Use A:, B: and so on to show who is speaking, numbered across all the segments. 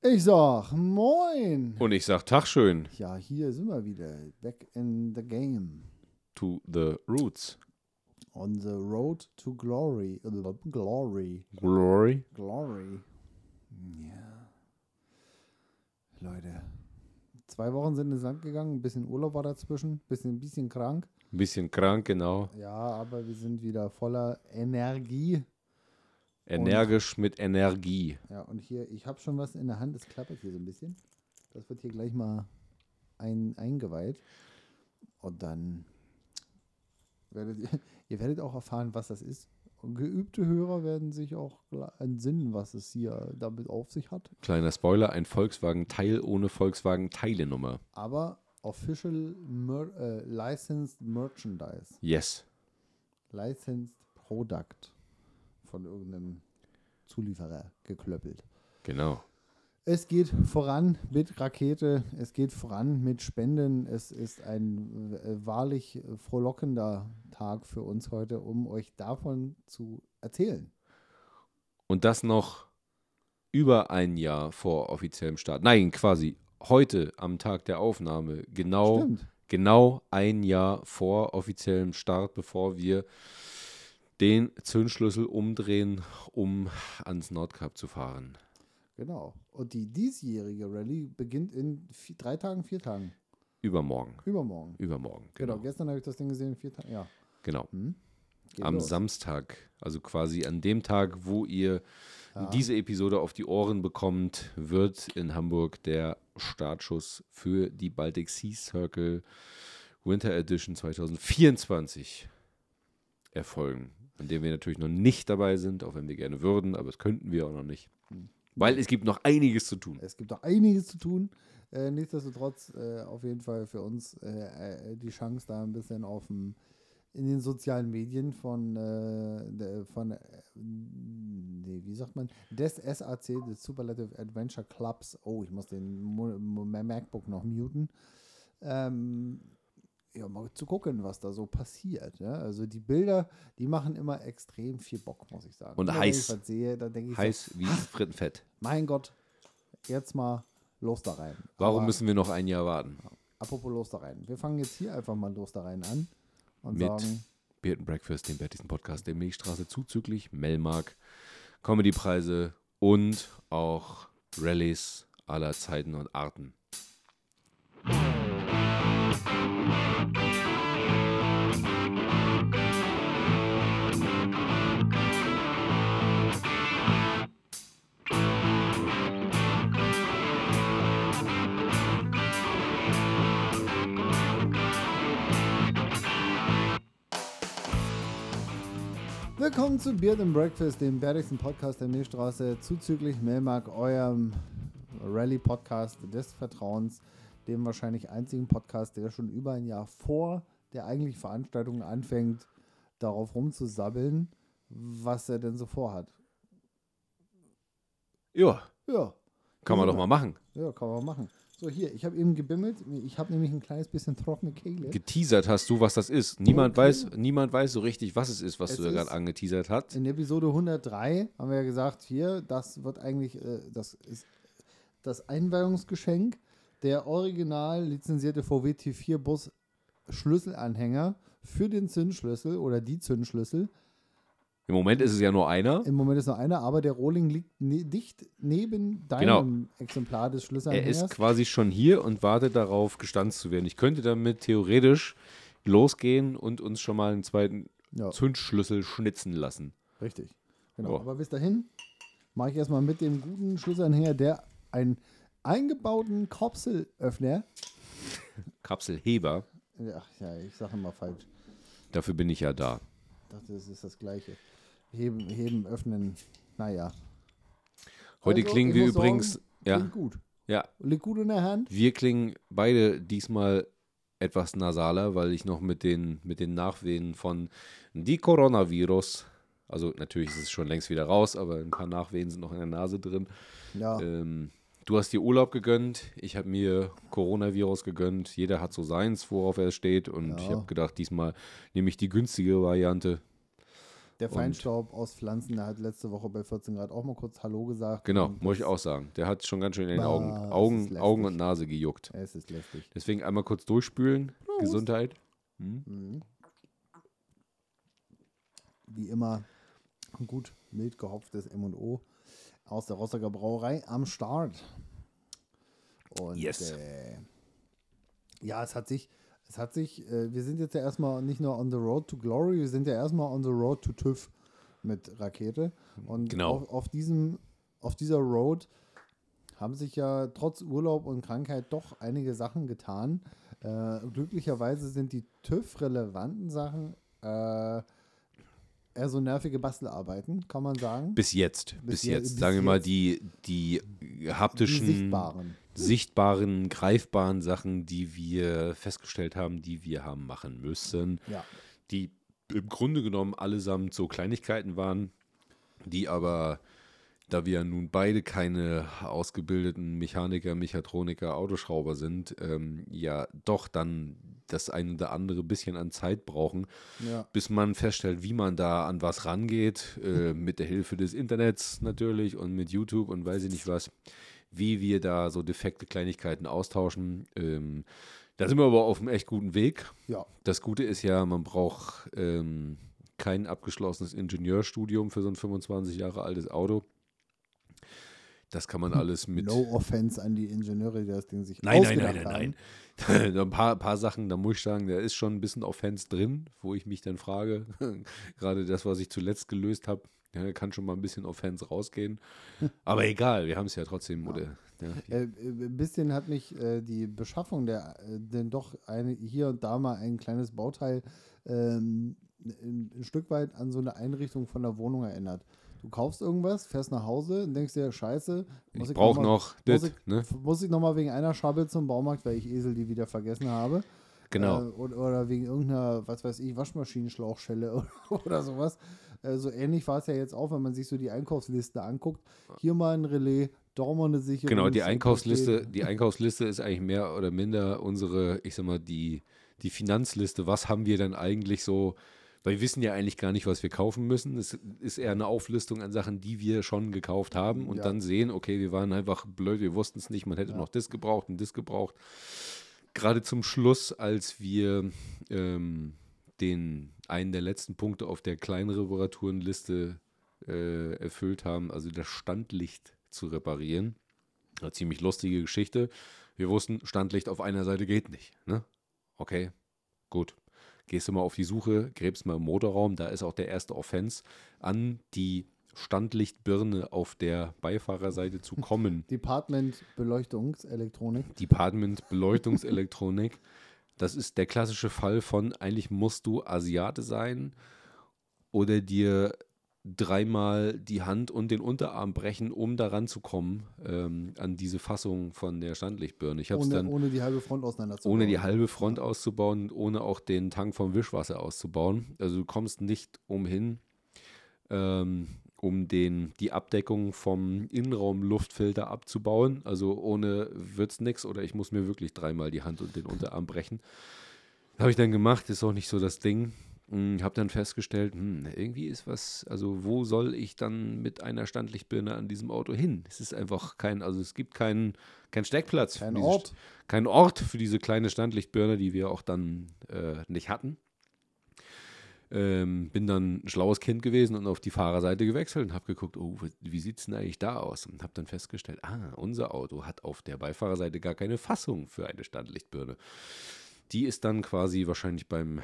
A: Ich sag Moin.
B: Und ich sag Tag schön
A: Ja, hier sind wir wieder. Back in the game.
B: to the roots.
A: On the road to glory. Glory.
B: Glory.
A: Glory. Ja. Leute. Zwei Wochen sind ins Land gegangen. Ein bisschen Urlaub war dazwischen. Bisschen, ein bisschen krank.
B: Ein bisschen krank, genau.
A: Ja, aber wir sind wieder voller Energie.
B: Energisch mit Energie.
A: Ja, und hier, ich habe schon was in der Hand. Es klappert hier so ein bisschen. Das wird hier gleich mal ein, eingeweiht. Und dann werdet ihr, ihr werdet auch erfahren, was das ist. Und geübte Hörer werden sich auch entsinnen, was es hier damit auf sich hat.
B: Kleiner Spoiler, ein Volkswagen-Teil ohne Volkswagen-Teilenummer.
A: Aber official mer äh, licensed merchandise.
B: Yes.
A: Licensed product von irgendeinem Zulieferer geklöppelt.
B: Genau.
A: Es geht voran mit Rakete, es geht voran mit Spenden. Es ist ein äh, wahrlich frohlockender Tag für uns heute, um euch davon zu erzählen.
B: Und das noch über ein Jahr vor offiziellem Start. Nein, quasi heute am Tag der Aufnahme. Genau,
A: Stimmt.
B: genau ein Jahr vor offiziellem Start, bevor wir den Zündschlüssel umdrehen, um ans Nordkap zu fahren.
A: Genau. Und die diesjährige Rallye beginnt in vi- drei Tagen, vier Tagen.
B: Übermorgen.
A: Übermorgen.
B: Übermorgen.
A: Genau.
B: Genau.
A: Gestern habe ich das Ding gesehen, vier Tage. Ja.
B: genau.
A: Geht
B: Am
A: los.
B: Samstag, also quasi an dem Tag, wo ihr
A: Ja.
B: diese Episode auf die Ohren bekommt, wird in Hamburg der Startschuss für die Baltic Sea Circle Winter Edition 2024 erfolgen. An dem wir natürlich noch nicht dabei sind, auch wenn wir gerne würden, aber das könnten wir auch noch nicht. Weil es gibt noch einiges zu tun.
A: Es gibt noch einiges zu tun. Äh, nichtsdestotrotz äh, auf jeden Fall für uns äh, äh, die Chance, da ein bisschen auf dem, in den sozialen Medien von, äh, der, von äh, nee, wie sagt man, des SAC, des Superlative Adventure Clubs. Oh, ich muss den Mo Mo MacBook noch muten. Ähm, ja, mal zu gucken, was da so passiert. Ja? Also die Bilder, die machen immer extrem viel Bock, muss ich sagen.
B: Und
A: Immer wenn
B: heiß.
A: Ich was sehe, dann denke ich so,
B: Heiß wie Frittenfett.
A: mein Gott, jetzt mal los da rein.
B: Warum
A: Aber
B: müssen wir noch ein Jahr warten?
A: Apropos los da rein. Wir fangen jetzt hier einfach mal los da rein an und
B: Mit
A: sagen,
B: Beard and Breakfast, dem wertigsten Podcast der Milchstraße, zuzüglich Melmark, Comedypreise und auch Rallyes aller Zeiten und Arten.
A: Willkommen zu Beard and Breakfast, dem wertigsten Podcast der Milchstraße, zuzüglich Melmark, eurem Rallye-Podcast des Vertrauens, dem wahrscheinlich einzigen Podcast, der schon über ein Jahr vor der eigentlichen Veranstaltung anfängt, darauf rumzusabbeln, was er denn so vorhat.
B: Ja,
A: Ja.
B: kann man doch mal machen.
A: Ja, kann man machen. So, hier, ich habe eben gebimmelt. Ich habe nämlich ein kleines bisschen trockene Kehle.
B: Geteasert hast du, was das ist. Niemand,
A: Okay.
B: weiß, niemand weiß so richtig, was es ist, was
A: Es
B: du da gerade angeteasert hast.
A: In Episode 103 haben wir ja gesagt, hier, das wird eigentlich, äh, das ist das Einweihungsgeschenk, der original lizenzierte VW T4 Bus Schlüsselanhänger für den Zündschlüssel oder die Zündschlüssel.
B: Im Moment ist es ja nur einer.
A: Im Moment ist noch einer, aber der Rohling liegt ne dicht neben deinem Exemplar des
B: Er
A: Schlüsselanhängers.
B: ist quasi schon hier und wartet darauf, gestanzt zu werden. Ich könnte damit theoretisch losgehen und uns schon mal einen zweiten
A: ja,
B: Zündschlüssel schnitzen lassen.
A: richtig. Genau.
B: Oh.
A: Aber bis dahin mache ich erstmal mit dem guten Schlüsselanhänger, der einen eingebauten Kapselöffner
B: Kapselheber,
A: Ach ja, ich sage immer falsch.
B: dafür bin ich ja da.
A: Ich dachte, das ist das Gleiche. Heben, heben, öffnen. Naja.
B: Heute
A: Also,
B: klingen
A: ich
B: wir übrigens,
A: sagen,
B: ja,
A: gut.
B: ja,
A: Liegt gut in der Hand.
B: wir klingen beide diesmal etwas nasaler, weil ich noch mit den, mit den Nachwehen von die Coronavirus, also natürlich ist es schon längst wieder raus, aber ein paar Nachwehen sind noch in der Nase drin.
A: Ja,
B: Ähm, du hast dir Urlaub gegönnt, ich habe mir Coronavirus gegönnt. Jeder hat so seins, worauf er steht. Und ich
A: Ja.
B: habe gedacht, diesmal nehme ich die günstige Variante.
A: Der Feinstaub aus Pflanzen, der hat letzte Woche bei 14 Grad auch mal kurz Hallo gesagt.
B: Genau,
A: Und
B: muss ich auch sagen. Der hat schon ganz schön in den
A: Bah,
B: Augen, Augen. Augen und Nase gejuckt.
A: Es ist lästig.
B: Deswegen einmal kurz durchspülen. Gesundheit. Hm?
A: Mhm. Wie immer gut mild gehopftes M&O aus der Rostocker Brauerei am Start. Und
B: Yes.
A: äh, ja, es hat sich, es hat sich, äh, wir sind jetzt ja erstmal nicht nur on the road to glory, wir sind ja erstmal on the road to TÜV mit Rakete. Und
B: Genau.
A: auf, auf diesem, auf dieser Road haben sich ja trotz Urlaub und Krankheit doch einige Sachen getan. Äh, glücklicherweise sind die TÜV-relevanten Sachen äh, eher so nervige Bastelarbeiten, kann man sagen.
B: Bis jetzt. Bis,
A: Bis je-
B: jetzt.
A: bis
B: Sagen wir mal, die, die
A: die
B: haptischen,
A: sichtbaren.
B: Sichtbaren, greifbaren Sachen, die wir festgestellt haben, die wir haben machen müssen.
A: Ja.
B: die im Grunde genommen allesamt so Kleinigkeiten waren, die aber, da wir nun beide keine ausgebildeten Mechaniker, Mechatroniker, Autoschrauber sind, ähm, ja doch dann das eine oder andere bisschen an Zeit brauchen,
A: Ja.
B: bis man feststellt, wie man da an was rangeht, äh, mit der Hilfe des Internets natürlich und mit YouTube und weiß ich nicht was, wie wir da so defekte Kleinigkeiten austauschen. Ähm, da sind wir aber auf einem echt guten Weg.
A: ja.
B: Das Gute ist ja, man braucht ähm, kein abgeschlossenes Ingenieurstudium für so ein 25 Jahre altes Auto. Das kann man alles mit.
A: No offense an die Ingenieure, die das Ding sich
B: Nein, nein, nein,
A: ausgedacht
B: nein,
A: haben.
B: nein. ein paar, paar Sachen, da muss ich sagen, da ist schon ein bisschen Offense drin, wo ich mich dann frage, gerade das, was ich zuletzt gelöst habe, ja, kann schon mal ein bisschen Offense rausgehen. Aber egal, wir haben es ja trotzdem. Oder, ja,
A: Äh, äh, ein bisschen hat mich äh, die Beschaffung der, äh, denn doch eine, hier und da mal ein kleines Bauteil ähm, ein, ein Stück weit an so eine Einrichtung von der Wohnung erinnert. Du kaufst irgendwas, fährst nach Hause und denkst dir, scheiße, muss
B: ich
A: ich
B: brauche
A: mal-
B: noch
A: muss
B: das.
A: ich,
B: Ne?
A: muss ich nochmal wegen einer Schabbel zum Baumarkt, weil ich Esel die wieder vergessen habe.
B: Genau.
A: Äh, oder, oder wegen irgendeiner, was weiß ich, Waschmaschinenschlauchschelle oder, oder sowas. Äh, so ähnlich war es ja jetzt auch, wenn man sich so die Einkaufsliste anguckt. Hier mal ein Relais, da mal eine Sicherung.
B: Genau, die Einkaufsliste, die Einkaufsliste ist eigentlich mehr oder minder unsere, ich sag mal, die, die Finanzliste. Was haben wir denn eigentlich so? Weil wir wissen ja eigentlich gar nicht, was wir kaufen müssen. Es ist eher eine Auflistung an Sachen, die wir schon gekauft haben und
A: Ja.
B: dann sehen, okay, wir waren einfach blöd, wir wussten es nicht, man hätte
A: Ja.
B: noch das gebraucht und das gebraucht. Gerade zum Schluss, als wir ähm, den einen der letzten Punkte auf der kleinen Reparaturenliste äh, erfüllt haben, also das Standlicht zu reparieren. Eine ziemlich lustige Geschichte. Wir wussten, Standlicht auf einer Seite geht nicht. Ne? Okay, gut. Gehst du mal auf die Suche, gräbst mal im Motorraum, da ist auch der erste Offense, an die Standlichtbirne auf der Beifahrerseite zu kommen.
A: Department Beleuchtungselektronik.
B: Department Beleuchtungselektronik. Das ist der klassische Fall von, eigentlich musst du Asiate sein oder dir dreimal die Hand und den Unterarm brechen, um daran zu kommen ähm, an diese Fassung von der Standlichtbirne. Ich
A: Ohne,
B: dann
A: ohne die halbe Front auseinanderzubauen.
B: ohne die halbe Front auszubauen und ohne auch den Tank vom Wischwasser auszubauen. Also du kommst nicht umhin, ähm, um den, die Abdeckung vom Innenraumluftfilter abzubauen. Also ohne wird's nix oder ich muss mir wirklich dreimal die Hand und den Unterarm brechen. Habe ich dann gemacht, ist auch nicht so das Ding. Habe dann festgestellt, hm, irgendwie ist was, also wo soll ich dann mit einer Standlichtbirne an diesem Auto hin? Es ist einfach kein, also es gibt keinen kein Steckplatz.
A: Kein
B: diese
A: Ort.
B: kein Ort für diese kleine Standlichtbirne, die wir auch dann äh, nicht hatten. Ähm, bin dann ein schlaues Kind gewesen und auf die Fahrerseite gewechselt und habe geguckt, oh, wie- sieht es denn eigentlich da aus? Und habe dann festgestellt, ah, unser Auto hat auf der Beifahrerseite gar keine Fassung für eine Standlichtbirne. Die ist dann quasi wahrscheinlich beim,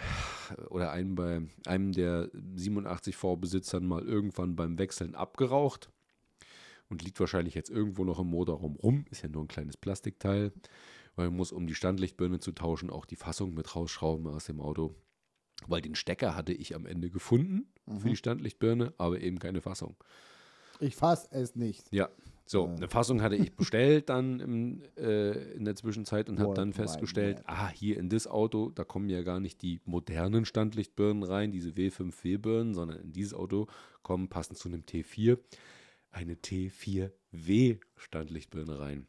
B: oder einem, bei einem der 87 V-Besitzern mal irgendwann beim Wechseln abgeraucht und liegt wahrscheinlich jetzt irgendwo noch im Motorraum rum. Ist ja nur ein kleines Plastikteil, weil man muss, um die Standlichtbirne zu tauschen, auch die Fassung mit rausschrauben aus dem Auto. Weil den Stecker hatte ich am Ende gefunden für die Standlichtbirne, aber eben keine Fassung.
A: Ich fass es nicht.
B: Ja, so, eine Fassung hatte ich bestellt dann im, äh, in der Zwischenzeit und habe dann festgestellt, ah, hier in das Auto, da kommen ja gar nicht die modernen Standlichtbirnen rein, diese W5W-Birnen, sondern in dieses Auto kommen passend zu einem T4 eine T4W-Standlichtbirne rein.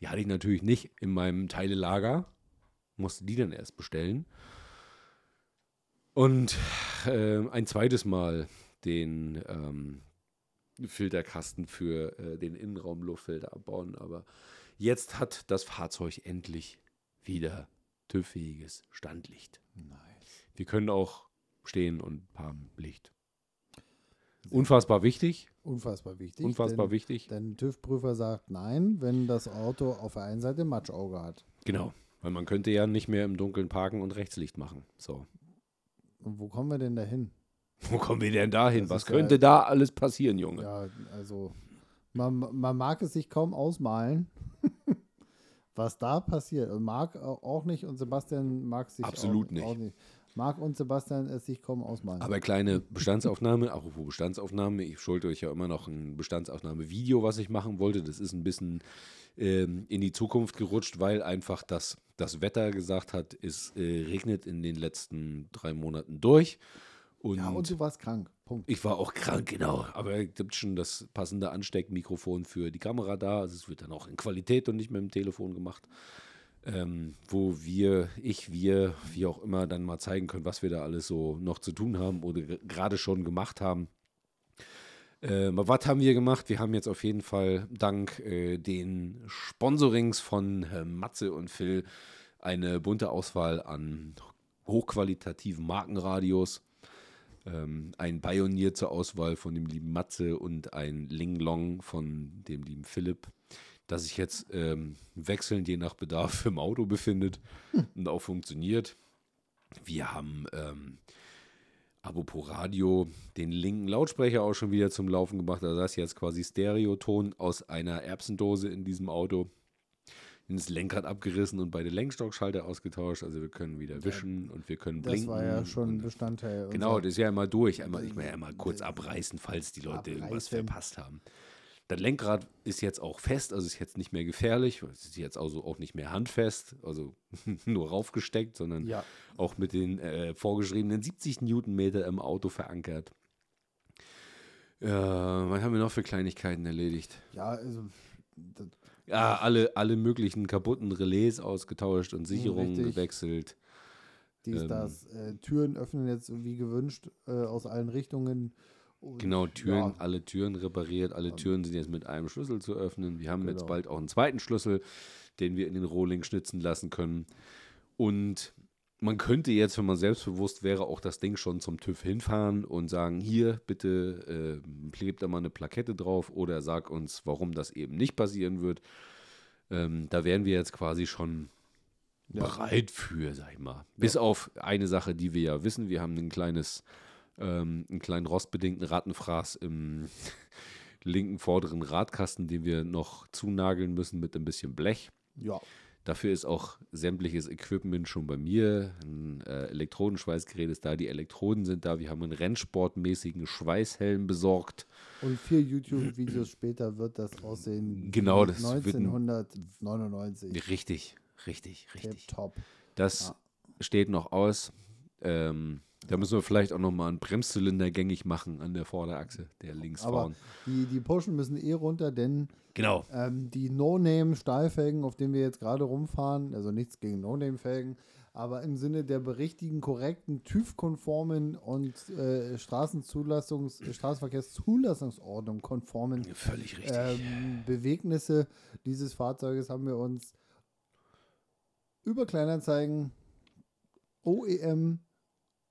B: Die hatte ich natürlich nicht in meinem Teilelager, musste die dann erst bestellen. Und äh, ein zweites Mal den ähm, Filterkasten für äh, den Innenraumluftfilter abbauen. Aber jetzt hat das Fahrzeug endlich wieder TÜV-fähiges Standlicht.
A: Nice.
B: Wir können auch stehen und haben Licht. Unfassbar wichtig.
A: Unfassbar wichtig.
B: Unfassbar
A: denn,
B: wichtig.
A: Denn TÜV-Prüfer sagt nein, wenn das Auto auf der einen Seite Matschauge hat.
B: Genau. Weil man könnte ja nicht mehr im Dunkeln parken und Rechtslicht machen. So.
A: Und wo kommen wir denn dahin?
B: Wo kommen wir denn da hin? Was
A: ist ja-
B: könnte da alles passieren, Junge?
A: Ja, also man, man mag es sich kaum ausmalen, was da passiert. Und Marc au- auch nicht und Sebastian mag sich
B: Absolut
A: auch,
B: nicht.
A: Auch nicht. Marc und Sebastian es sich kaum ausmalen.
B: Aber kleine Bestandsaufnahme, apropos Bestandsaufnahme, ich schulde euch ja immer noch ein Bestandsaufnahme-Video, was ich machen wollte. Das ist ein bisschen ähm, in die Zukunft gerutscht, weil einfach das, das Wetter gesagt hat, es äh, regnet in den letzten drei Monaten durch. Und,
A: ja, und du warst krank. Punkt.
B: ich war auch krank, genau. Aber es gibt schon das passende Ansteckmikrofon für die Kamera da. Also es wird dann auch in Qualität und nicht mit dem Telefon gemacht. Ähm, wo wir, ich, wir, wie auch immer, dann mal zeigen können, was wir da alles so noch zu tun haben oder ge- gerade schon gemacht haben. Ähm, was haben wir gemacht? Wir haben jetzt auf jeden Fall dank äh, den Sponsorings von äh, Matze und Phil eine bunte Auswahl an hochqualitativen Markenradios. Ähm, ein Pioneer zur Auswahl von dem lieben Matze und ein Ling Long von dem lieben Philipp, das sich jetzt ähm, wechselnd je nach Bedarf im Auto befindet und auch funktioniert. Wir haben ähm, apropos Radio den linken Lautsprecher auch schon wieder zum Laufen gebracht. Also das ist jetzt quasi Stereoton aus einer Erbsendose in diesem Auto. Das Lenkrad abgerissen und beide Lenkstockschalter ausgetauscht. Also wir können wieder wischen und wir können
A: das
B: blinken.
A: war ja schon Bestandteil.
B: Genau, das ist ja immer durch. Einmal, ich meine ja immer kurz abreißen, falls die Leute irgendwas
A: Abreißen.
B: verpasst haben. Das Lenkrad ist jetzt auch fest, also ist jetzt nicht mehr gefährlich. Es ist jetzt also auch nicht mehr handfest, also nur raufgesteckt, sondern
A: Ja.
B: auch mit den äh, vorgeschriebenen 70 Newtonmeter im Auto verankert. Ja, was haben wir noch für Kleinigkeiten erledigt?
A: ja, also
B: Ja, alle, alle möglichen kaputten Relais ausgetauscht und Sicherungen
A: richtig.
B: gewechselt.
A: dies,
B: Ähm.
A: das, äh, Türen öffnen jetzt wie gewünscht äh, aus allen Richtungen. Und,
B: Genau, Türen,
A: Ja,
B: alle Türen repariert, alle Türen sind jetzt mit einem Schlüssel zu öffnen. Wir haben jetzt
A: Genau.
B: bald auch einen zweiten Schlüssel, den wir in den Rohling schnitzen lassen können. Und man könnte jetzt, wenn man selbstbewusst wäre, auch das Ding schon zum TÜV hinfahren und sagen, hier, bitte äh, klebt da mal eine Plakette drauf oder sag uns, warum das eben nicht passieren wird. Ähm, da wären wir jetzt quasi schon
A: Ja.
B: bereit für, sag ich mal. Bis auf eine Sache, die wir ja wissen, wir haben ein kleines, ähm, einen kleinen rostbedingten Rattenfraß im linken vorderen Radkasten, den wir noch zunageln müssen mit ein bisschen Blech.
A: ja,
B: Dafür ist auch sämtliches Equipment schon bei mir. Ein äh, Elektrodenschweißgerät ist da, die Elektroden sind da. Wir haben einen rennsportmäßigen Schweißhelm besorgt.
A: und vier YouTube-Videos später wird das aussehen.
B: Genau, das wird ein-
A: 1999.
B: Richtig, richtig, richtig.
A: Top.
B: Das
A: Ja.
B: steht noch aus. Ähm, da müssen wir vielleicht auch nochmal einen Bremszylinder gängig machen an der Vorderachse, der links
A: Aber
B: vorn.
A: die, die Pushen müssen eh runter, denn
B: Genau.
A: ähm, die No-Name-Stahlfelgen, auf denen wir jetzt gerade rumfahren, also nichts gegen No-Name-Felgen, aber im Sinne der berichtigen, korrekten, TÜV-konformen und äh, Straßenzulassungs-, Straßenverkehrszulassungsordnung konformen
B: Völlig richtig.
A: ähm, Bewegnisse dieses Fahrzeuges haben wir uns über Kleinanzeigen OEM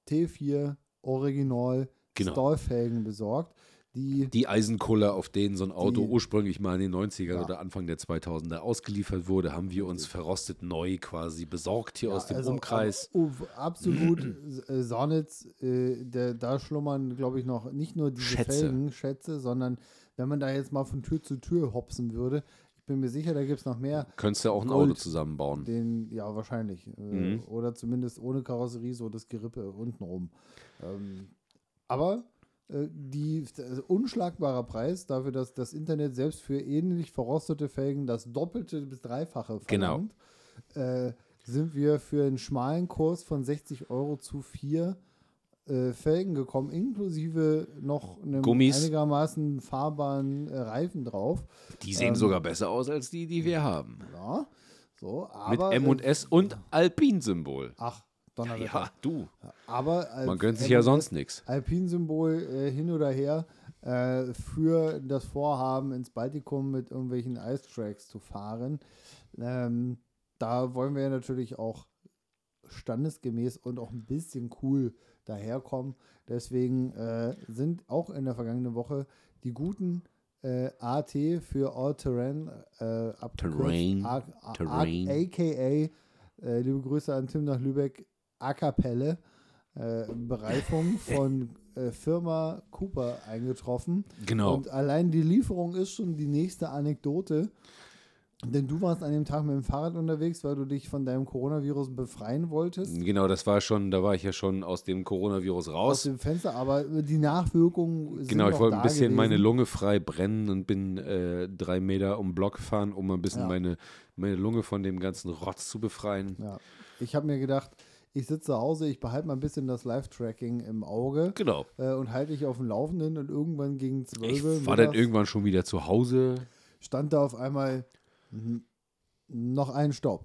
A: T4 Original
B: Genau.
A: Stahlfelgen besorgt, die
B: die Eisenkuller, auf denen so ein Auto
A: Die-
B: ursprünglich mal in den 90ern
A: Ja.
B: oder Anfang der 2000er ausgeliefert wurde, haben wir uns verrostet neu quasi besorgt hier
A: Ja,
B: aus dem
A: also,
B: Umkreis.
A: absolut äh, Sonnets, äh, der, da schlummern, glaube ich, noch nicht nur diese
B: Schätze.
A: Felgen, Schätze, sondern wenn man da jetzt mal von Tür zu Tür hopsen würde, bin mir sicher, da gibt es noch mehr.
B: Könntest du auch ein
A: Gold.
B: Auto zusammenbauen.
A: Den, ja, wahrscheinlich. Äh,
B: Mhm.
A: Oder zumindest ohne Karosserie, so das Gerippe untenrum. Ähm, aber äh, die also unschlagbarer Preis dafür, dass das Internet selbst für ähnlich verrostete Felgen das Doppelte bis Dreifache
B: Genau.
A: verlangt, äh, sind wir für einen schmalen Kurs von 60 Euro zu vier äh, Felgen gekommen, inklusive noch einem
B: Gummis.
A: einigermaßen fahrbaren äh, Reifen drauf.
B: Die sehen
A: ähm,
B: sogar besser aus als die, die wir haben.
A: Ja, so,
B: Mit
A: aber
B: M und
A: äh,
B: S und Alpin-Symbol.
A: Ach, Donnerwetter.
B: Ja, du.
A: Aber als
B: Man gönnt sich ja sonst nichts.
A: Alpinsymbol äh, hin oder her äh, für das Vorhaben, ins Baltikum mit irgendwelchen Ice-Tracks zu fahren. Ähm, da wollen wir ja natürlich auch standesgemäß und auch ein bisschen cool daherkommen. Deswegen äh, sind auch in der vergangenen Woche die guten äh, AT für All Terrain äh.
B: Terrain,
A: A- A-
B: Terrain.
A: AKA, äh, liebe Grüße an Tim nach Lübeck, A Cappelle, äh, Bereifung von äh, Firma Cooper eingetroffen.
B: Genau.
A: Und allein die Lieferung ist schon die nächste Anekdote. Denn du warst an dem Tag mit dem Fahrrad unterwegs, weil du dich von deinem Coronavirus befreien wolltest.
B: Genau, das war schon, da war ich ja schon aus dem Coronavirus
A: Aus
B: raus.
A: dem Fenster, aber die Nachwirkungen sind
B: Genau, ich wollte ein bisschen
A: gewesen.
B: meine Lunge frei brennen und bin äh, drei Meter um den Block gefahren, um ein bisschen
A: Ja.
B: meine, meine Lunge von dem ganzen Rotz zu befreien.
A: Ja. Ich habe mir gedacht, ich sitze zu Hause, ich behalte mal ein bisschen das Live-Tracking im Auge
B: Genau.
A: äh, und halte dich auf dem Laufenden und irgendwann gegen
B: Ich
A: 12
B: war dann irgendwann schon wieder zu Hause.
A: stand da auf einmal noch ein Stopp.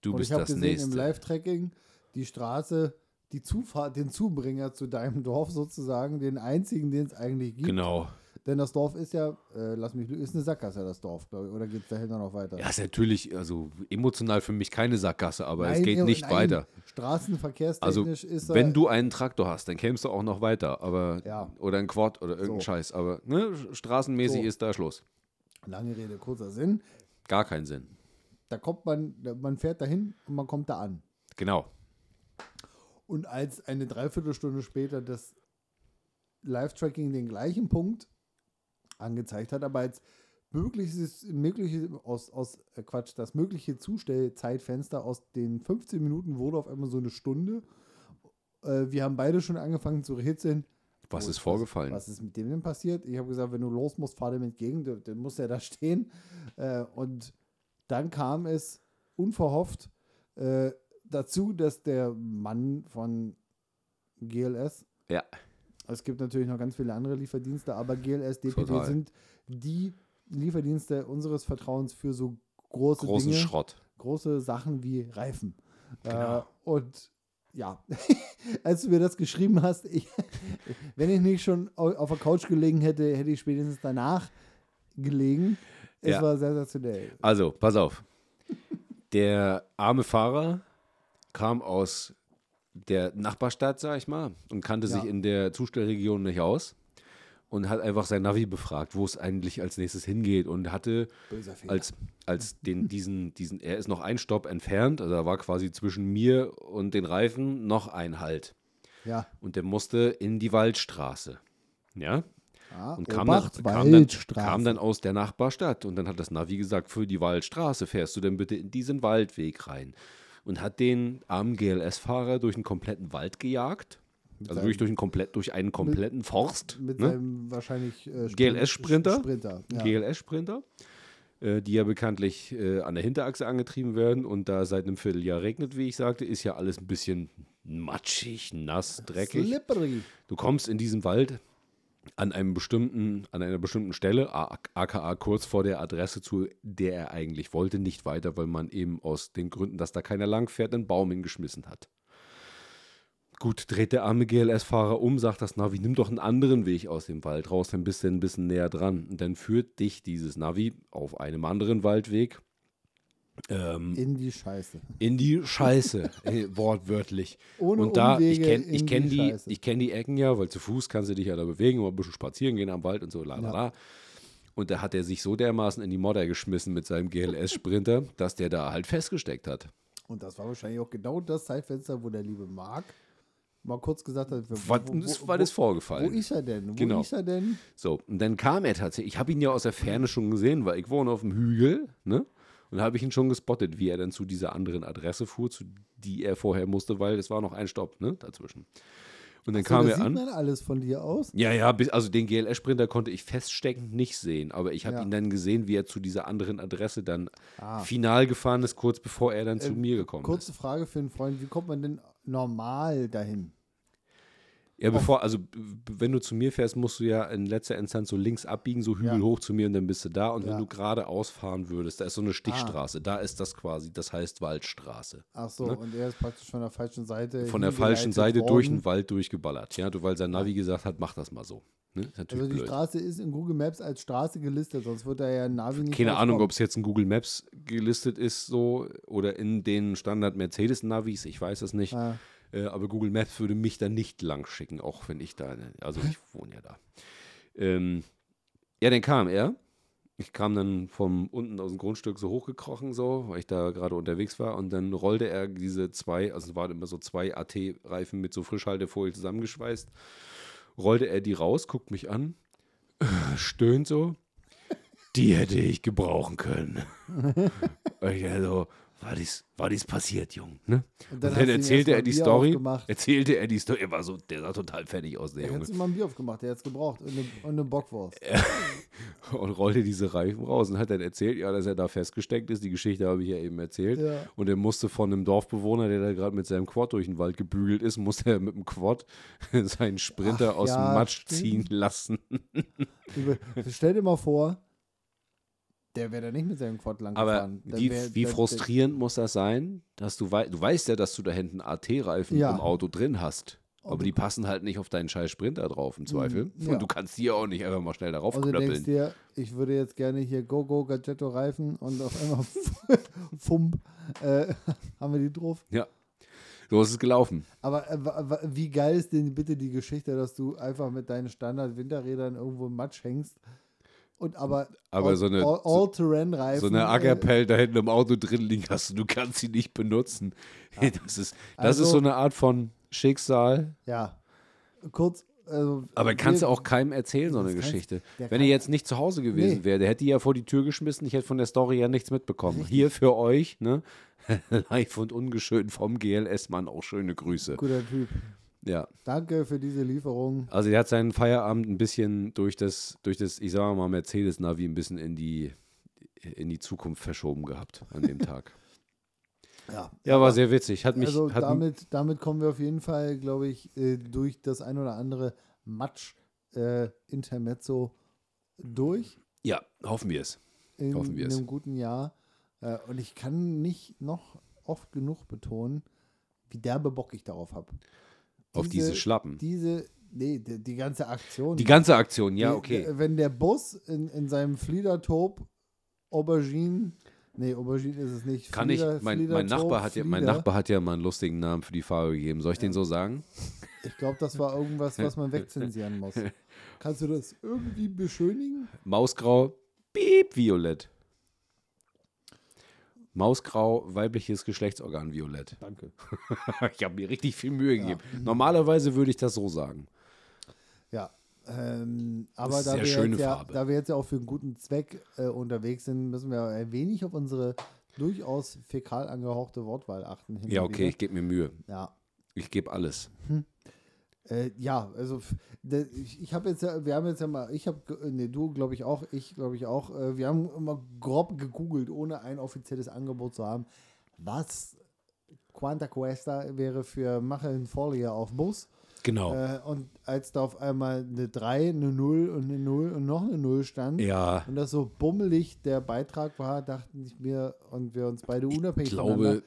B: Du
A: und
B: bist
A: ich habe
B: das
A: gesehen im
B: nächste.
A: Live-Tracking die Straße, die Zufahrt, den Zubringer zu deinem Dorf sozusagen, den einzigen, den es eigentlich gibt.
B: Genau.
A: Denn das Dorf ist ja, äh, lass mich, ist eine Sackgasse, das Dorf, glaube ich. Oder geht es dahinter noch weiter?
B: Ja, ist natürlich, also emotional für mich keine Sackgasse, aber es
A: Nein,
B: geht
A: äh,
B: nicht
A: nein,
B: weiter.
A: Straßenverkehrstechnisch
B: Also,
A: ist da,
B: wenn du einen Traktor hast, dann kämst du auch noch weiter, aber
A: Ja.
B: oder ein Quad oder irgendein
A: So.
B: Scheiß, aber ne, straßenmäßig
A: So.
B: ist da Schluss.
A: lange Rede, kurzer Sinn,
B: Gar keinen Sinn.
A: da kommt man, man fährt dahin und man kommt da an.
B: Genau.
A: Und als eine Dreiviertelstunde später das Live-Tracking den gleichen Punkt angezeigt hat, aber als mögliches, mögliche, aus, aus äh, Quatsch, das mögliche Zustellzeitfenster aus den 15 Minuten wurde auf einmal so eine Stunde. Äh, wir haben beide schon angefangen zu rätseln.
B: Was ist vorgefallen?
A: Was ist mit dem denn passiert? Ich habe gesagt, wenn du los musst, fahr dem entgegen, der muss ja da stehen. Äh, und dann kam es unverhofft äh, dazu, dass der Mann von GLS,
B: Ja.
A: es gibt natürlich noch ganz viele andere Lieferdienste, aber GLS, DPD
B: Total.
A: sind die Lieferdienste unseres Vertrauens für so große
B: Großen
A: Dinge,
B: Schrott.
A: große Sachen wie Reifen.
B: Genau.
A: Äh, und ja, als du mir das geschrieben hast, ich, wenn ich nicht schon au- auf der Couch gelegen hätte, hätte ich spätestens danach gelegen. Es
B: Ja.
A: war sensationell.
B: Also, pass auf. Der arme Fahrer kam aus der Nachbarstadt, sag ich mal, und kannte
A: Ja.
B: sich in der Zustellregion nicht aus und hat einfach sein Navi befragt, wo es eigentlich als nächstes hingeht und hatte als, als den, diesen, diesen, er ist noch ein Stopp entfernt, also da war quasi zwischen mir und den Reifen noch ein Halt.
A: ja.
B: Und der musste in die Waldstraße. Ja,
A: Ah,
B: und kam dann,
A: Obacht,
B: kam, dann, kam dann aus der Nachbarstadt und dann hat das Navi gesagt, für die Waldstraße fährst du denn bitte in diesen Waldweg rein. Und hat den armen GLS-Fahrer durch einen kompletten Wald gejagt. Also
A: seinem-
B: wirklich durch einen, komplett, durch einen kompletten Forst.
A: mit
B: ne?
A: seinem wahrscheinlich äh, Sprint-
B: GLS-Sprinter.
A: Sprinter. Ja.
B: GLS-Sprinter, äh, die ja bekanntlich äh, an der Hinterachse angetrieben werden. Und da seit einem Vierteljahr regnet, wie ich sagte, ist ja alles ein bisschen matschig, nass, dreckig.
A: Slippery.
B: Du kommst in diesem Wald an einem bestimmten, an einer bestimmten Stelle, aka kurz vor der Adresse, zu der er eigentlich wollte, nicht weiter, weil man eben aus den Gründen, dass da keiner lang fährt, einen Baum hingeschmissen hat. Gut, dreht der arme GLS-Fahrer um, sagt das Navi, nimm doch einen anderen Weg aus dem Wald raus, dann bist du ein bisschen näher dran. Und dann führt dich dieses Navi auf einem anderen Waldweg ähm,
A: In die Scheiße.
B: in die Scheiße, äh, wortwörtlich.
A: Ohne
B: und da, ich
A: Umwege
B: kenne
A: in
B: ich kenn
A: die
B: die, ich kenn die Ecken ja, weil zu Fuß kannst du dich ja da bewegen, mal ein bisschen spazieren gehen am Wald und so, la la la. Und da hat er sich so dermaßen in die Modder geschmissen mit seinem GLS-Sprinter, dass der da halt festgesteckt hat.
A: Und das war wahrscheinlich auch genau das Zeitfenster, wo der liebe Marc mal kurz gesagt hat, wo,
B: Was
A: wo,
B: ist,
A: wo,
B: was ist
A: wo,
B: vorgefallen?
A: wo ist er denn? Wo
B: Genau.
A: ist er denn?
B: So, und dann kam er tatsächlich. Ich habe ihn ja aus der Ferne schon gesehen, weil ich wohne auf dem Hügel, ne? Und habe ich ihn schon gespottet, wie er dann zu dieser anderen Adresse fuhr, zu die er vorher musste, weil es war noch ein Stopp, ne, dazwischen. Und dann
A: So,
B: kam er
A: sieht
B: an.
A: man alles von dir aus.
B: Ja, ja, also den GLS-Sprinter konnte ich feststeckend nicht sehen, aber ich habe
A: Ja.
B: ihn dann gesehen, wie er zu dieser anderen Adresse dann
A: Ah.
B: final gefahren ist, kurz bevor er dann zu
A: Ähm,
B: mir gekommen
A: Kurze Frage für einen Freund, wie kommt man denn normal dahin?
B: Ja, bevor, also wenn du zu mir fährst, musst du ja in letzter Instanz so links abbiegen, so Hügel
A: Ja.
B: hoch zu mir und dann bist du da. Und
A: Ja.
B: wenn du geradeaus fahren würdest, da ist so eine Stichstraße, da ist das quasi, das heißt Waldstraße.
A: Ach so, und er ist praktisch von der falschen Seite.
B: Ne? Von der falschen Seite durch
A: worden.
B: den Wald durchgeballert. Ja, du, weil sein Navi gesagt hat, mach das mal so. Ne?
A: Also die
B: blöd.
A: Straße ist in Google Maps als Straße gelistet, sonst wird da ja ein Navi nicht
B: Keine Ahnung, ob es jetzt in Google Maps gelistet ist so oder in den Standard Mercedes Navis, ich weiß es nicht.
A: Ah,
B: Äh, aber Google Maps würde mich da nicht lang schicken, auch wenn ich da, also ich wohne ja da. Ähm, ja, dann kam er. Ich kam dann vom unten aus dem Grundstück so hochgekrochen, so, weil ich da gerade unterwegs war. Und dann rollte er diese zwei, also es waren immer so zwei AT-Reifen mit so Frischhaltefolie zusammengeschweißt. Rollte er die raus, guckt mich an, stöhnt so. Die hätte ich gebrauchen können. Und ich so, war dies, war dies passiert, Jung? Ne?
A: Und
B: Und
A: dann
B: dann,
A: du ihm
B: erzählte er die
A: Bier
B: Story.
A: aufgemacht.
B: Erzählte er die Story. Er war so, der sah total fertig aus, der
A: Er
B: Junge.
A: hat immer ein Bier aufgemacht, der hat es gebraucht. Und eine, und eine Bockwurst.
B: Und rollte diese Reifen raus und hat dann erzählt, ja, dass er da festgesteckt ist. Die Geschichte habe ich ja eben erzählt.
A: Ja.
B: Und er musste von einem Dorfbewohner, der da gerade mit seinem Quad durch den Wald gebügelt ist, musste er mit dem Quad seinen Sprinter
A: Ach,
B: aus
A: ja,
B: dem Matsch
A: stimmt.
B: ziehen lassen.
A: Stell dir mal vor, der wäre da nicht mit seinem Quad lang
B: Aber
A: gefahren. Dann
B: wie,
A: wär-
B: wie
A: dann-
B: frustrierend muss das sein, dass du, wei du weißt ja, dass du da hinten AT-Reifen
A: Ja.
B: im Auto drin hast. Aber
A: Und-
B: die passen halt nicht auf deinen scheiß Sprinter drauf im Zweifel.
A: Mm, ja.
B: Und du kannst die auch nicht einfach mal schnell darauf
A: Also denkst
B: knöppeln.
A: dir, ich würde jetzt gerne hier Go Go Gadgetto Reifen und auf einmal Fump äh, haben wir die drauf.
B: Ja. So ist es gelaufen.
A: Aber äh, wie geil ist denn bitte die Geschichte, dass du einfach mit deinen Standard-Winterrädern irgendwo im Matsch hängst und aber,
B: Aber
A: all,
B: so eine-
A: all, All-Terrain-Reifen.
B: So eine
A: äh,
B: Ackerpell da hinten im Auto drin liegen hast und du kannst sie nicht benutzen. Das ist, das
A: Also-
B: ist so eine Art von Schicksal.
A: Ja. Kurz. Also,
B: Aber kannst du auch keinem erzählen, so eine Geschichte.
A: der
B: Wenn er jetzt nicht zu Hause gewesen
A: Nee.
B: wäre, der hätte die ja vor die Tür geschmissen. Ich hätte von der Story ja nichts mitbekommen. Hier für euch, ne? Live und ungeschön vom GLS-Mann auch schöne Grüße.
A: Guter Typ.
B: Ja.
A: Danke für diese Lieferung.
B: Also er hat seinen Feierabend ein bisschen durch das, durch das, ich sage mal, Mercedes-Navi ein bisschen in die, in die Zukunft verschoben gehabt an dem Tag.
A: Ja,
B: Ja, war sehr witzig. Hat mich,
A: also damit, damit kommen wir auf jeden Fall, glaube ich, äh, durch das ein oder andere Matsch-Intermezzo durch
B: ja, hoffen wir es.
A: in,
B: Hoffen wir
A: in
B: es.
A: einem guten Jahr. Äh, und ich kann nicht noch oft genug betonen, wie derbe Bock ich darauf habe.
B: Auf diese Schlappen.
A: Diese, nee, die, die ganze Aktion.
B: Die ganze Aktion, ja,
A: Die-
B: okay.
A: Wenn der Bus in, in seinem Fliedertop Aubergine, nee, Aubergine ist es nicht.
B: Kann ich,
A: Flieder-
B: mein, mein,
A: Fliedertop,
B: Nachbar hat ja, mein. Nachbar hat ja mal einen lustigen Namen für die Farbe gegeben. Soll ich den so sagen?
A: Ich glaube, das war irgendwas, was man wegzensieren muss. Kannst du das irgendwie beschönigen?
B: Mausgrau, piep, violett. Mausgrau, weibliches Geschlechtsorgan, violett.
A: Danke.
B: ich habe mir richtig viel Mühe gegeben. Normalerweise würde ich das so sagen.
A: Ja. Ähm, aber da
B: sehr
A: wir,
B: schöne
A: jetzt ja,
B: Farbe.
A: da wir jetzt ja auch für einen guten Zweck äh, unterwegs sind, müssen wir ein wenig auf unsere durchaus fäkal angehauchte Wortwahl achten.
B: Ja, okay, ich
A: wieder.
B: gebe mir Mühe.
A: Ja.
B: Ich gebe alles.
A: Äh, ja, also ich, ich habe jetzt ja, wir haben jetzt ja mal, ich habe, nee, du glaube ich auch, ich glaube ich auch, äh, wir haben immer grob gegoogelt, ohne ein offizielles Angebot zu haben, was Quanta Cuesta wäre für Mache in Folie auf Bus.
B: Genau.
A: Äh, und als da auf einmal eine 3, eine 0 und eine 0 und noch eine 0 stand
B: ja,
A: und das so bummelig der Beitrag war, dachten ich mir und wir uns beide
B: ich
A: unabhängig
B: glaube,
A: voneinander-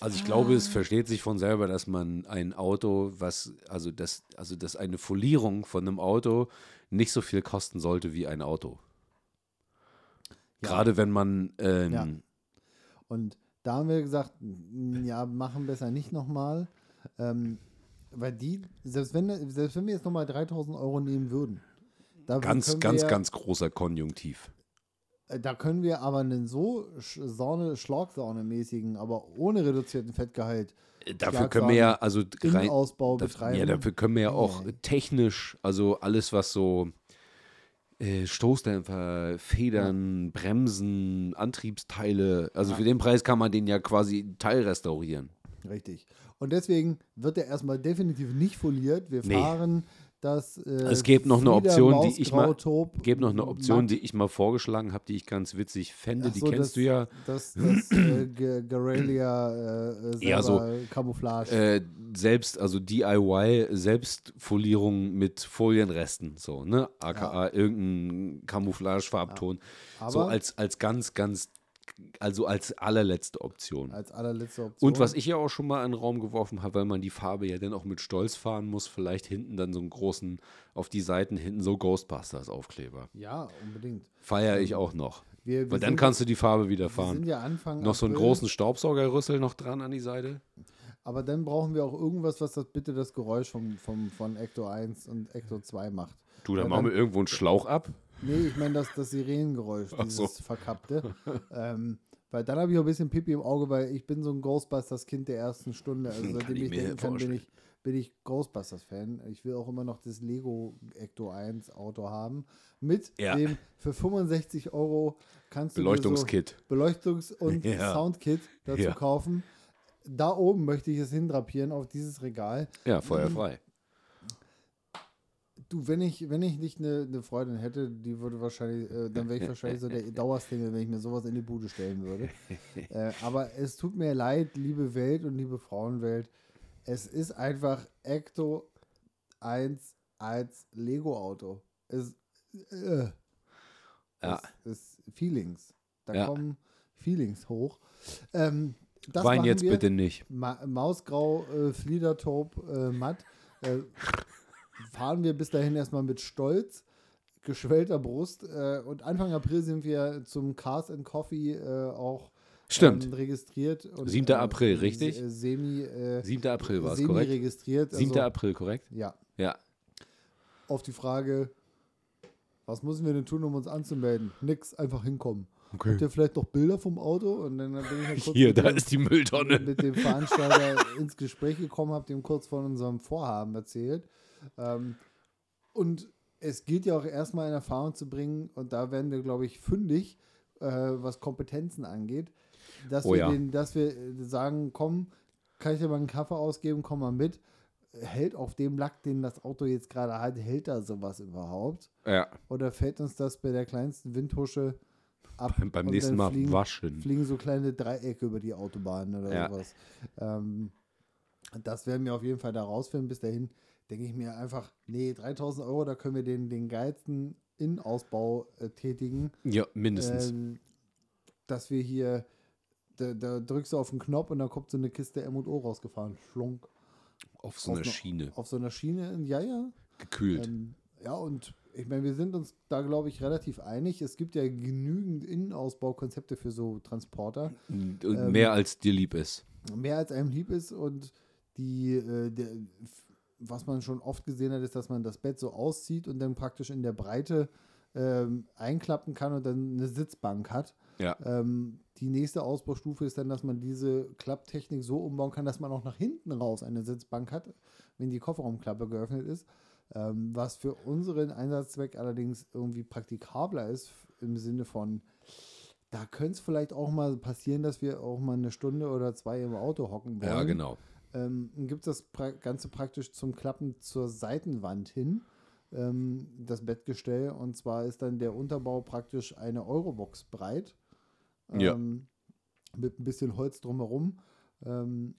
B: also ich glaube, es versteht sich von selber, dass man ein Auto, was, also das, also dass eine Folierung von einem Auto nicht so viel kosten sollte wie ein Auto.
A: Ja.
B: Gerade wenn man, ähm,
A: Ja. Und da haben wir gesagt, ja, machen besser nicht nochmal. Ähm, weil die, selbst wenn, selbst wenn wir jetzt nochmal 3000 Euro nehmen würden, da
B: ganz, ganz, ganz großer Konjunktiv.
A: Äh, Da können wir aber einen so Sch- Saune, Schlagsahne-mäßigen, aber ohne reduzierten Fettgehalt
B: Dafür können wir ja, also rein,
A: Innenausbau
B: dafür,
A: betreiben.
B: ja, dafür können wir ja auch
A: Nee.
B: technisch, also alles, was so äh, Stoßdämpfer, Federn, Bremsen, Antriebsteile, also für den Preis kann man den ja quasi teilrestaurieren.
A: Richtig. Und deswegen wird er erstmal definitiv nicht foliert. Wir
B: Nee.
A: Dass äh,
B: Es gäbe noch eine Option, die ich mal- Gäbe noch eine Option, die ich mal vorgeschlagen habe, die ich ganz witzig fände.
A: Ach
B: Die
A: so,
B: kennst
A: das-
B: du ja.
A: Das, das äh, Gerelia äh, äh,
B: Ja, so,
A: Camouflage.
B: Äh, selbst, also DIY, Selbstfolierung mit Folienresten, so, ne? AKA irgendein Camouflage-Farbton. so
A: Aber-
B: als, als ganz, ganz, also als allerletzte Option.
A: als allerletzte Option.
B: Und was ich ja auch schon mal in den Raum geworfen habe, weil man die Farbe ja dann auch mit Stolz fahren muss, vielleicht hinten dann so einen großen, auf die Seiten hinten so Ghostbusters-Aufkleber.
A: Ja, unbedingt.
B: Feiere ich auch noch.
A: Wir, wir
B: Weil dann kannst du die Farbe wieder
A: wir
B: fahren.
A: sind ja Anfang
B: Noch so einen
A: April,
B: großen Staubsaugerrüssel noch dran an die Seite.
A: Aber dann brauchen wir auch irgendwas, was das bitte das Geräusch vom, vom, von Ecto 1 und Ecto 2 macht.
B: Du, dann
A: Ja,
B: machen wir
A: dann-
B: irgendwo einen Schlauch ab.
A: Nee, ich meine das, das Sirenengeräusch,
B: Ach so.
A: dieses verkappte. ähm, weil dann habe ich auch ein bisschen Pipi im Auge, weil ich bin so ein Ghostbusters-Kind der ersten Stunde. Also seitdem
B: ich
A: ich, denken kann, bin ich, bin ich Ghostbusters-Fan. Ich will auch immer noch das Lego Ecto 1 Auto haben. Mit
B: Ja.
A: dem für 65 Euro kannst du
B: Beleuchtungskit.
A: so Beleuchtungs- und
B: Ja.
A: Soundkit dazu
B: Ja.
A: kaufen. Da oben möchte ich es hindrapieren auf dieses Regal.
B: Ja, feuerfrei.
A: Du, wenn ich, wenn ich nicht eine, eine Freundin hätte, die würde wahrscheinlich, äh, dann wäre ich wahrscheinlich so der Dauersingle, wenn ich mir sowas in die Bude stellen würde. äh, aber es tut mir leid, liebe Welt und liebe Frauenwelt. Es ist einfach Ecto 1 als Lego-Auto. Es, äh,
B: Ja.
A: es ist Feelings. Da
B: Ja.
A: kommen Feelings hoch. Ähm, das
B: Wein jetzt
A: wir.
B: bitte nicht.
A: Ma Mausgrau, äh, Fliedertaub, äh, matt. Äh, fahren wir bis dahin erstmal mit Stolz, geschwellter Brust. Äh, und Anfang April sind wir zum Cars and Coffee äh, auch
B: Stimmt.
A: ähm, registriert. Und,
B: 7. April, richtig?
A: se- Semi, äh,
B: 7. April war es, korrekt?
A: registriert.
B: 7.
A: Also,
B: April, korrekt?
A: ja,
B: Ja.
A: auf die Frage, was müssen wir denn tun, um uns anzumelden? Nix, einfach hinkommen. Habt ihr vielleicht noch Bilder vom Auto? Und dann bin ich halt kurz
B: Hier,
A: mit
B: da
A: dem-
B: ist die Mülltonne.
A: mit dem Veranstalter ins Gespräch gekommen, habe dem kurz von unserem Vorhaben erzählt. Ähm, und es gilt ja auch erstmal in Erfahrung zu bringen, und da werden wir, glaube ich, fündig, äh, was Kompetenzen angeht, dass,
B: Oh
A: wir
B: ja.
A: den, dass wir sagen, komm, kann ich dir mal einen Kaffee ausgeben, komm mal mit. Hält auf dem Lack, den das Auto jetzt gerade hat, hält da sowas überhaupt?
B: Ja,
A: Oder fällt uns das bei der kleinsten Windhusche ab?
B: beim
A: und
B: nächsten Mal
A: fliegen,
B: waschen.
A: fliegen so kleine Dreiecke über die Autobahn oder
B: Ja.
A: sowas. Ähm, das werden wir auf jeden Fall da rausfinden. Bis dahin denke ich mir einfach, nee, 3000 Euro, da können wir den, den geilsten Innenausbau äh, tätigen.
B: Ja, mindestens.
A: Ähm, dass wir hier, da, da drückst du auf den Knopf und dann kommt so eine Kiste M&O rausgefahren. Schlunk.
B: auf so
A: auf
B: einer
A: ne-
B: Schiene.
A: Auf so einer Schiene, ja, ja.
B: Gekühlt.
A: Ähm, ja, und ich meine, wir sind uns da, glaube ich, relativ einig. Es gibt ja genügend Innenausbaukonzepte für so Transporter.
B: und
A: ähm,
B: mehr als dir lieb ist.
A: mehr als einem lieb ist und die, äh, der, was man schon oft gesehen hat, ist, dass man das Bett so auszieht und dann praktisch in der Breite ähm, einklappen kann und dann eine Sitzbank hat.
B: Ja.
A: Ähm, die nächste Ausbaustufe ist dann, dass man diese Klapptechnik so umbauen kann, dass man auch nach hinten raus eine Sitzbank hat, wenn die Kofferraumklappe geöffnet ist. Ähm, was für unseren Einsatzzweck allerdings irgendwie praktikabler ist, im Sinne von, da könnte es vielleicht auch mal passieren, dass wir auch mal eine Stunde oder zwei im Auto hocken wollen.
B: Ja, genau.
A: Ähm, gibt es das pra Ganze praktisch zum Klappen zur Seitenwand hin, ähm, das Bettgestell. Und zwar ist dann der Unterbau praktisch eine Eurobox breit.
B: Ja.
A: Ähm, mit ein bisschen Holz drumherum. Ähm,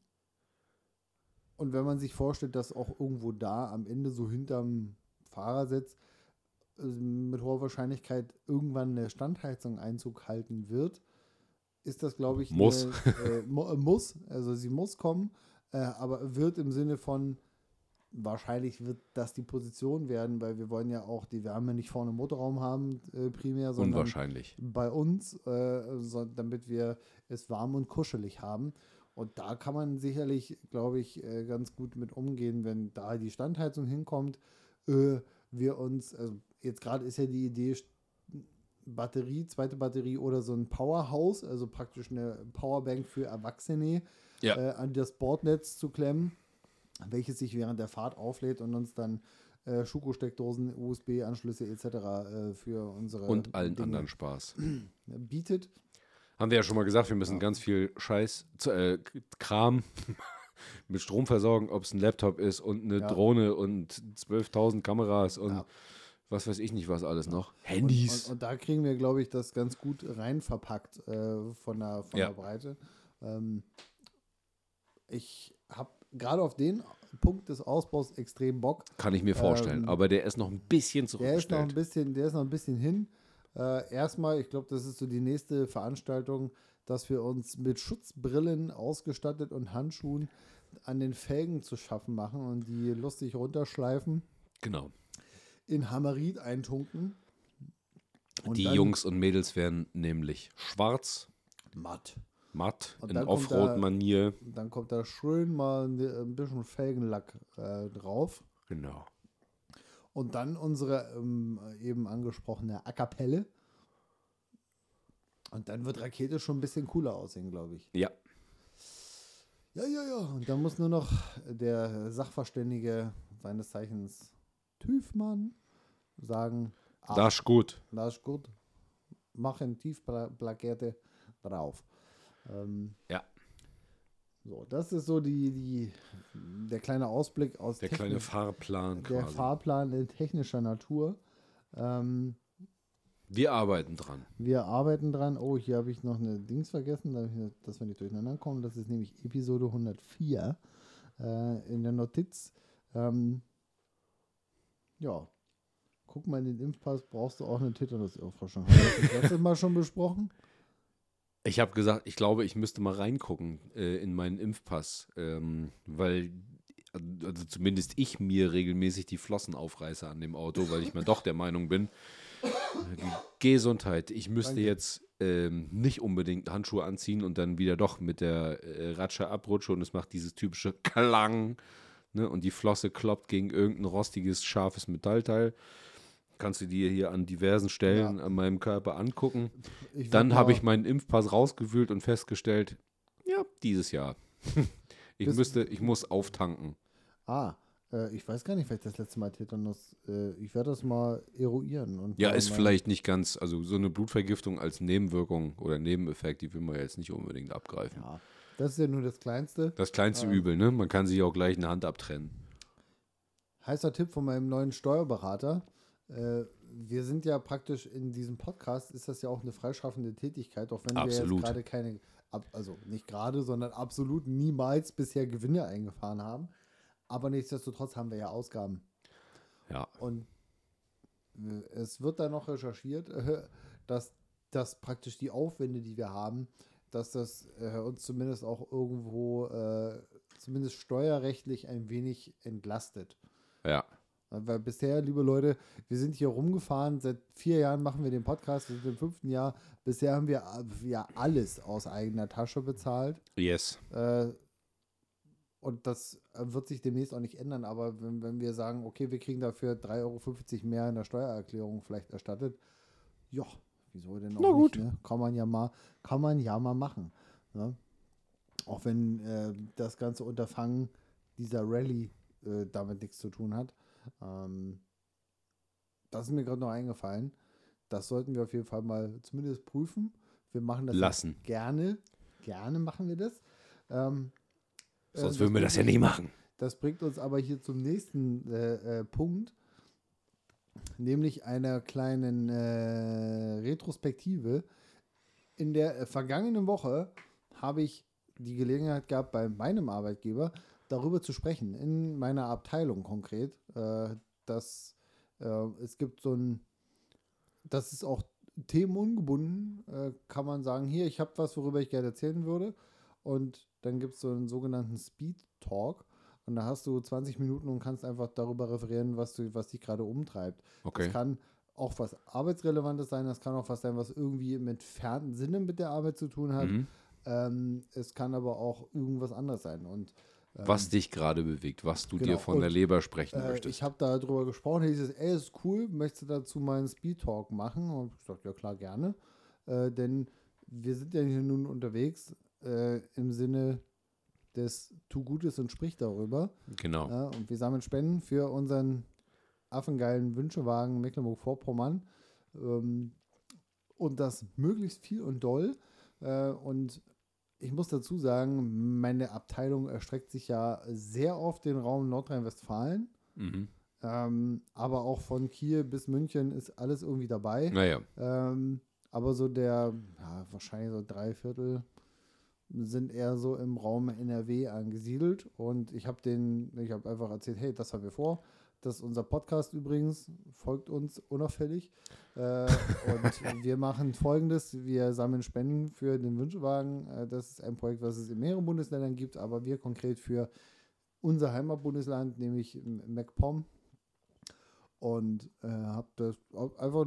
A: und wenn man sich vorstellt, dass auch irgendwo da am Ende so hinterm Fahrersitz äh, mit hoher Wahrscheinlichkeit irgendwann eine Standheizung Einzug halten wird, ist das, glaube ich,
B: Muss.
A: Eine, äh, muss. Also sie muss kommen, äh, aber wird im Sinne von wahrscheinlich wird das die Position werden, weil wir wollen ja auch, die ja nicht vorne Motorraum haben, äh, primär, sondern bei uns, äh, so, damit wir es warm und kuschelig haben. Und da kann man sicherlich, glaube ich, äh, ganz gut mit umgehen, wenn da die Standheizung hinkommt. Äh, wir uns, also jetzt gerade ist ja die Idee, Batterie, zweite Batterie oder so ein Powerhouse, also praktisch eine Powerbank für Erwachsene,
B: Ja.
A: äh, an das Bordnetz zu klemmen, welches sich während der Fahrt auflädt und uns dann äh, Schuko-Steckdosen, USB-Anschlüsse etc. Äh, für unsere
B: Und allen
A: Dinge
B: anderen Spaß.
A: bietet.
B: Haben wir ja schon mal gesagt, wir müssen ganz viel Scheiß, äh, Kram mit Strom versorgen, ob es ein Laptop ist und eine
A: Ja.
B: Drohne und 12.000 Kameras und
A: Ja.
B: Was weiß ich nicht, was alles noch.
A: Und,
B: Handys.
A: und, und da kriegen wir, glaube ich, das ganz gut rein verpackt äh, von, der, von
B: Ja.
A: der Breite. Ähm, ich habe gerade auf den Punkt des Ausbaus extrem Bock.
B: Kann ich mir vorstellen.
A: ähm,
B: aber der ist noch ein bisschen
A: Der ist noch ein
B: zurückgestellt.
A: bisschen, der ist noch ein bisschen hin. Äh, erstmal, ich glaube, das ist so die nächste Veranstaltung, dass wir uns mit Schutzbrillen ausgestattet und Handschuhen an den Felgen zu schaffen machen und die lustig runterschleifen,
B: Genau.
A: In Hammerit eintunken. Und
B: Die Jungs und Mädels werden nämlich schwarz,
A: matt.
B: matt,
A: Und
B: in
A: da-
B: Offroad-Manier.
A: Dann kommt da schön mal ne- ein bisschen Felgenlack äh, drauf.
B: Genau.
A: Und dann unsere ähm, eben angesprochene Acapelle. Und dann wird Rakete schon ein bisschen cooler aussehen, glaube ich.
B: Ja,
A: Ja, ja, ja. Und dann muss nur noch der Sachverständige seines Zeichens Tüfmann sagen, ah,
B: das ist gut.
A: das ist gut. Machen Tiefplakette drauf. Ähm,
B: Ja.
A: So, das ist so die, die, der kleine Ausblick aus
B: Der kleine
A: technisch-
B: Fahrplan
A: der
B: quasi.
A: Fahrplan in technischer Natur. Ähm,
B: Wir arbeiten dran.
A: wir arbeiten dran. Oh, hier habe ich noch eine Dings vergessen, dass wir nicht durcheinander kommen. Das ist nämlich Episode 104 äh, in der Notiz. Ähm, ja, guck mal in den Impfpass, brauchst du auch eine Tetanus-Auffrischung. Haben wir das Mal schon besprochen?
B: Ich habe gesagt, ich glaube, ich müsste mal reingucken äh, in meinen Impfpass, ähm, weil also zumindest ich mir regelmäßig die Flossen aufreiße an dem Auto, weil ich mir doch der Meinung bin, Gesundheit, ich müsste
A: Danke.
B: jetzt ähm, nicht unbedingt Handschuhe anziehen und dann wieder doch mit der äh, Ratsche abrutsche und es macht dieses typische Klang ne, und die Flosse kloppt gegen irgendein rostiges, scharfes Metallteil. Kannst du dir hier an diversen Stellen
A: Ja.
B: an meinem Körper angucken.
A: Ich
B: Dann habe ich meinen Impfpass rausgewühlt und festgestellt, ja, dieses Jahr. ich
A: Bis-
B: müsste, ich muss auftanken.
A: Ah, äh, ich weiß gar nicht, vielleicht das letzte Mal Tetanus. Äh, ich werde das mal eruieren. Und
B: Ja, ist vielleicht nicht ganz, also so eine Blutvergiftung als Nebenwirkung oder Nebeneffekt, die will man jetzt nicht unbedingt abgreifen.
A: Ja, das ist ja nur das Kleinste.
B: Das kleinste
A: Ähm.
B: Übel, ne? Man kann sich auch gleich eine Hand abtrennen.
A: Heißer Tipp von meinem neuen Steuerberater. Äh, wir sind ja praktisch in diesem Podcast, ist das ja auch eine freischaffende Tätigkeit, auch wenn wir
B: Absolut.
A: jetzt gerade keine, also nicht gerade, sondern absolut niemals bisher Gewinne eingefahren haben. Aber nichtsdestotrotz haben wir ja Ausgaben.
B: Ja.
A: Und äh, es wird dann noch recherchiert, dass, dass praktisch die Aufwände, die wir haben, dass das äh, uns zumindest auch irgendwo, zumindest steuerrechtlich ein wenig entlastet.
B: Ja.
A: Weil bisher, liebe Leute, wir sind hier rumgefahren, seit vier Jahren machen wir den Podcast, wir sind im fünften Jahr. Bisher haben wir äh, ja alles aus eigener Tasche bezahlt.
B: Yes.
A: Äh, und das äh, wird sich demnächst auch nicht ändern, aber wenn, wenn wir sagen, okay, wir kriegen dafür 3,50 Euro mehr in der Steuererklärung vielleicht erstattet, ja, wieso denn auch
B: Na gut.
A: nicht? Ne? Kann man ja mal, kann man ja mal machen. Ne? Auch wenn äh, das ganze Unterfangen dieser Rallye äh, damit nichts zu tun hat. Ähm, das ist mir gerade noch eingefallen. Das sollten wir auf jeden Fall mal zumindest prüfen. Wir machen das
B: Lassen.
A: gerne. Gerne machen wir das. Ähm, äh,
B: Sonst würden wir das ja nicht machen.
A: Das bringt uns aber hier zum nächsten äh, äh, Punkt, nämlich einer kleinen äh, Retrospektive. In der äh, vergangenen Woche habe ich die Gelegenheit gehabt, bei meinem Arbeitgeber darüber zu sprechen, in meiner Abteilung konkret, äh, dass äh, es gibt so ein, das ist auch themenungebunden, äh, kann man sagen, hier, ich habe was, worüber ich gerne erzählen würde. Und dann gibt es so einen sogenannten Speed Talk. Und da hast du 20 Minuten und kannst einfach darüber referieren, was, du, was dich gerade umtreibt.
B: Okay.
A: Das kann auch was Arbeitsrelevantes sein, das kann auch was sein, was irgendwie im entfernten Sinne mit der Arbeit zu tun hat.
B: Mhm.
A: Ähm, es kann aber auch irgendwas anderes sein. Und
B: Was dich gerade bewegt, was du
A: genau.
B: dir von
A: Und,
B: der Leber sprechen
A: äh,
B: möchtest.
A: ich habe darüber gesprochen, hieß es, ey, ist cool, möchtest du dazu mal einen Speed Talk machen? Und ich sagte, ja klar, gerne. Äh, denn wir sind ja hier nun unterwegs äh, im Sinne des Tu Gutes und sprich darüber.
B: genau.
A: Ja, und wir sammeln Spenden für unseren affengeilen Wünschewagen Mecklenburg-Vorpommern. Ähm, und das möglichst viel und doll. Äh, und ich muss dazu sagen, meine Abteilung erstreckt sich ja sehr auf den Raum Nordrhein-Westfalen.
B: Mhm.
A: Ähm, aber auch von Kiel bis München ist alles irgendwie dabei.
B: Naja.
A: Ähm, aber so der, ja, wahrscheinlich so drei Viertel sind eher so im Raum NRW angesiedelt. Und ich habe den, ich habe einfach erzählt, hey, das haben wir vor. Das ist unser Podcast übrigens, folgt uns unauffällig. Äh, und wir machen folgendes: Wir sammeln Spenden für den Wünschewagen. Äh, das ist ein Projekt, was es in mehreren Bundesländern gibt, aber wir konkret für unser Heimatbundesland, nämlich MacPom. Und äh, habe das einfach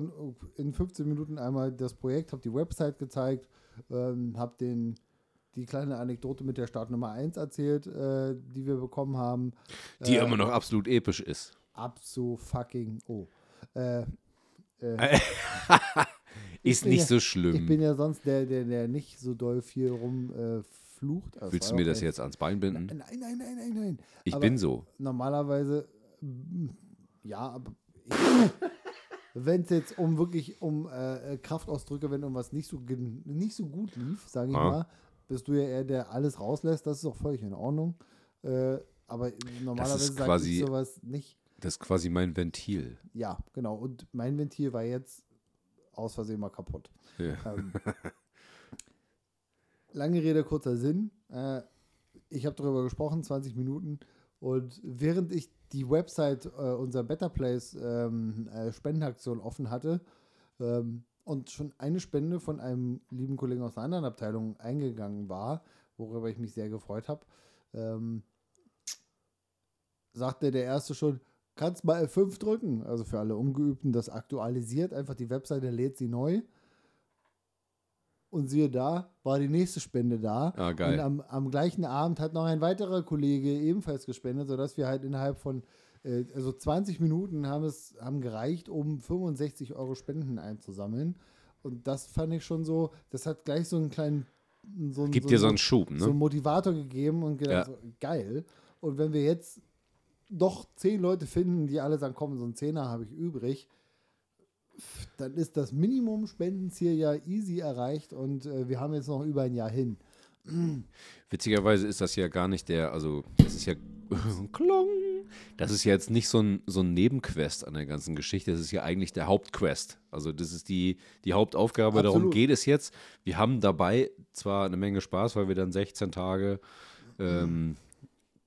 A: in 15 Minuten einmal das Projekt, habe die Website gezeigt, ähm, habe den die kleine Anekdote mit der Startnummer 1 erzählt, äh, die wir bekommen haben.
B: Die
A: äh,
B: immer noch absolut episch ist.
A: Abso fucking oh. Äh,
B: ist
A: bin
B: nicht
A: ja-
B: so
A: ich
B: schlimm.
A: bin ja sonst der, der, der nicht so doll viel rumflucht. Äh, flucht. Also
B: Willst du mir das jetzt ans Bein binden?
A: Nein, nein, nein, nein, nein.
B: Ich
A: aber-
B: bin so.
A: Normalerweise, mm, ja, aber wenn es jetzt um wirklich um äh, Kraftausdrücke, wenn irgendwas nicht so, nicht so gut lief, sage ich
B: Ah.
A: mal, bist du ja eher der alles rauslässt, das ist auch völlig in Ordnung. Äh, aber normalerweise sage ich sowas nicht.
B: Das ist quasi mein Ventil.
A: Ja, genau. Und mein Ventil war jetzt aus Versehen mal kaputt.
B: Ja.
A: Ähm, lange Rede, kurzer Sinn. Äh, ich habe darüber gesprochen, 20 Minuten. Und während ich die Website äh, unserer Better Place ähm, äh, Spendenaktion offen hatte ähm, und schon eine Spende von einem lieben Kollegen aus einer anderen Abteilung eingegangen war, worüber ich mich sehr gefreut habe, ähm, sagte der erste schon, kannst mal F5 drücken. Also für alle Ungeübten, das aktualisiert einfach die Webseite, lädt sie neu. Und siehe da, war die nächste Spende da.
B: Ah, geil.
A: Und am, am gleichen Abend hat noch ein weiterer Kollege ebenfalls gespendet, sodass wir halt innerhalb von äh, also 20 Minuten haben es haben gereicht, um 65 Euro Spenden einzusammeln. Und das fand ich schon so, das hat gleich so einen kleinen so, einen-
B: Gibt dir so einen Schub,
A: so einen
B: ne?
A: Motivator gegeben und gedacht,
B: Ja.
A: so, geil. Und wenn wir jetzt doch zehn Leute finden, die alle sagen, komm, so ein Zehner habe ich übrig, dann ist das Minimum Spendenziel ja easy erreicht und äh, wir haben jetzt noch über ein Jahr hin.
B: Witzigerweise ist das ja gar nicht der, also das ist ja Klong. Das ist ja jetzt nicht so ein, so ein Nebenquest an der ganzen Geschichte, das ist ja eigentlich der Hauptquest. Also das ist die, die Hauptaufgabe, darum
A: Absolut.
B: geht es jetzt. Wir haben dabei zwar eine Menge Spaß, weil wir dann 16 Tage ähm,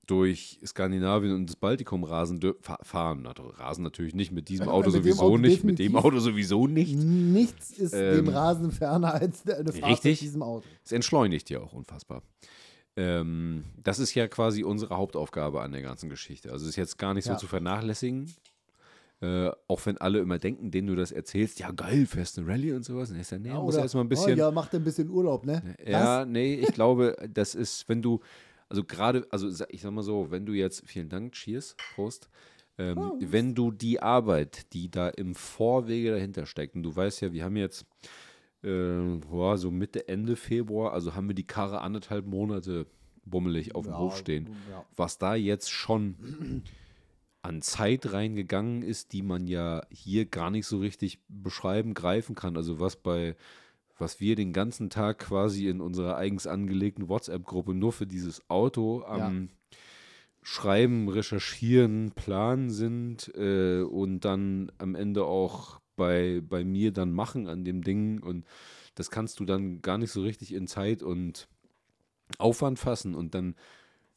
B: durch Skandinavien und das Baltikum rasen fahren. Also rasen natürlich nicht, mit diesem Auto
A: Mit dem
B: sowieso
A: Auto
B: nicht, mit dem. Auto sowieso nicht.
A: Nichts ist dem
B: Ähm,
A: Rasen ferner als eine Fahrt
B: richtig.
A: mit diesem Auto.
B: Es entschleunigt ja auch unfassbar. Ähm, das ist ja quasi unsere Hauptaufgabe an der ganzen Geschichte. Also es ist jetzt gar nicht so
A: Ja.
B: zu vernachlässigen. Äh, auch wenn alle immer denken, denen du das erzählst, ja geil, fährst eine Rallye und sowas. Und ist ja, nee, muss
A: Oder,
B: erstmal ein bisschen.
A: Oh, ja, macht ein bisschen Urlaub, ne?
B: Ja, nee, ich glaube, das ist, wenn du, also gerade, also ich sag mal so, wenn du jetzt, vielen Dank, Cheers, Prost, ähm,
A: Oh,
B: wenn du die Arbeit, die da im Vorwege dahinter steckt, und du weißt ja, wir haben jetzt äh, boah, so Mitte, Ende Februar, also haben wir die Karre anderthalb Monate bummelig auf dem
A: Ja,
B: Hof stehen.
A: ja.
B: Was da jetzt schon an Zeit reingegangen ist, die man ja hier gar nicht so richtig beschreiben, greifen kann. Also was bei, was wir den ganzen Tag quasi in unserer eigens angelegten WhatsApp-Gruppe nur für dieses Auto am Schreiben, Recherchieren, Planen sind äh, und dann am Ende auch bei, bei mir dann machen an dem Ding. Und das kannst du dann gar nicht so richtig in Zeit und Aufwand fassen. Und dann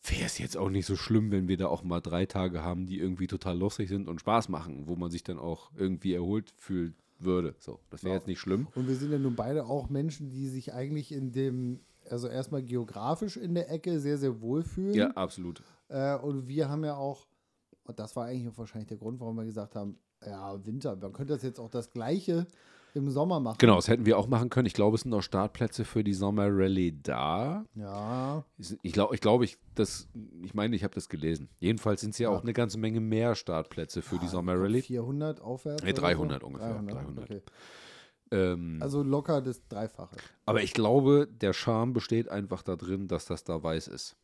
B: wäre es jetzt auch nicht so schlimm, wenn wir da auch mal drei Tage haben, die irgendwie total lustig sind und Spaß machen, wo man sich dann auch irgendwie erholt fühlen würde. So, das wäre
A: Ja.
B: jetzt nicht schlimm.
A: Und wir sind ja nun beide auch Menschen, die sich eigentlich in dem, also erstmal geografisch in der Ecke sehr, sehr wohlfühlen.
B: Ja, absolut.
A: Äh, und wir haben ja auch, und das war eigentlich auch wahrscheinlich der Grund, warum wir gesagt haben, ja, Winter, man könnte das jetzt auch das Gleiche im Sommer machen.
B: Genau, das hätten wir auch machen können. Ich glaube, es sind noch Startplätze für die Sommerrallye da.
A: Ja,
B: Ich glaube, ich, glaube, ich, das, ich meine, ich habe das gelesen. Jedenfalls sind es ja,
A: Ja.
B: auch eine ganze Menge mehr Startplätze für die
A: Ja,
B: Sommerrallye.
A: 400 aufwärts?
B: Nee,
A: oder
B: 300
A: so?
B: ungefähr, 300.
A: Okay.
B: Ähm,
A: Also locker das Dreifache.
B: aber ich glaube, der Charme besteht einfach da drin, dass das da weiß ist.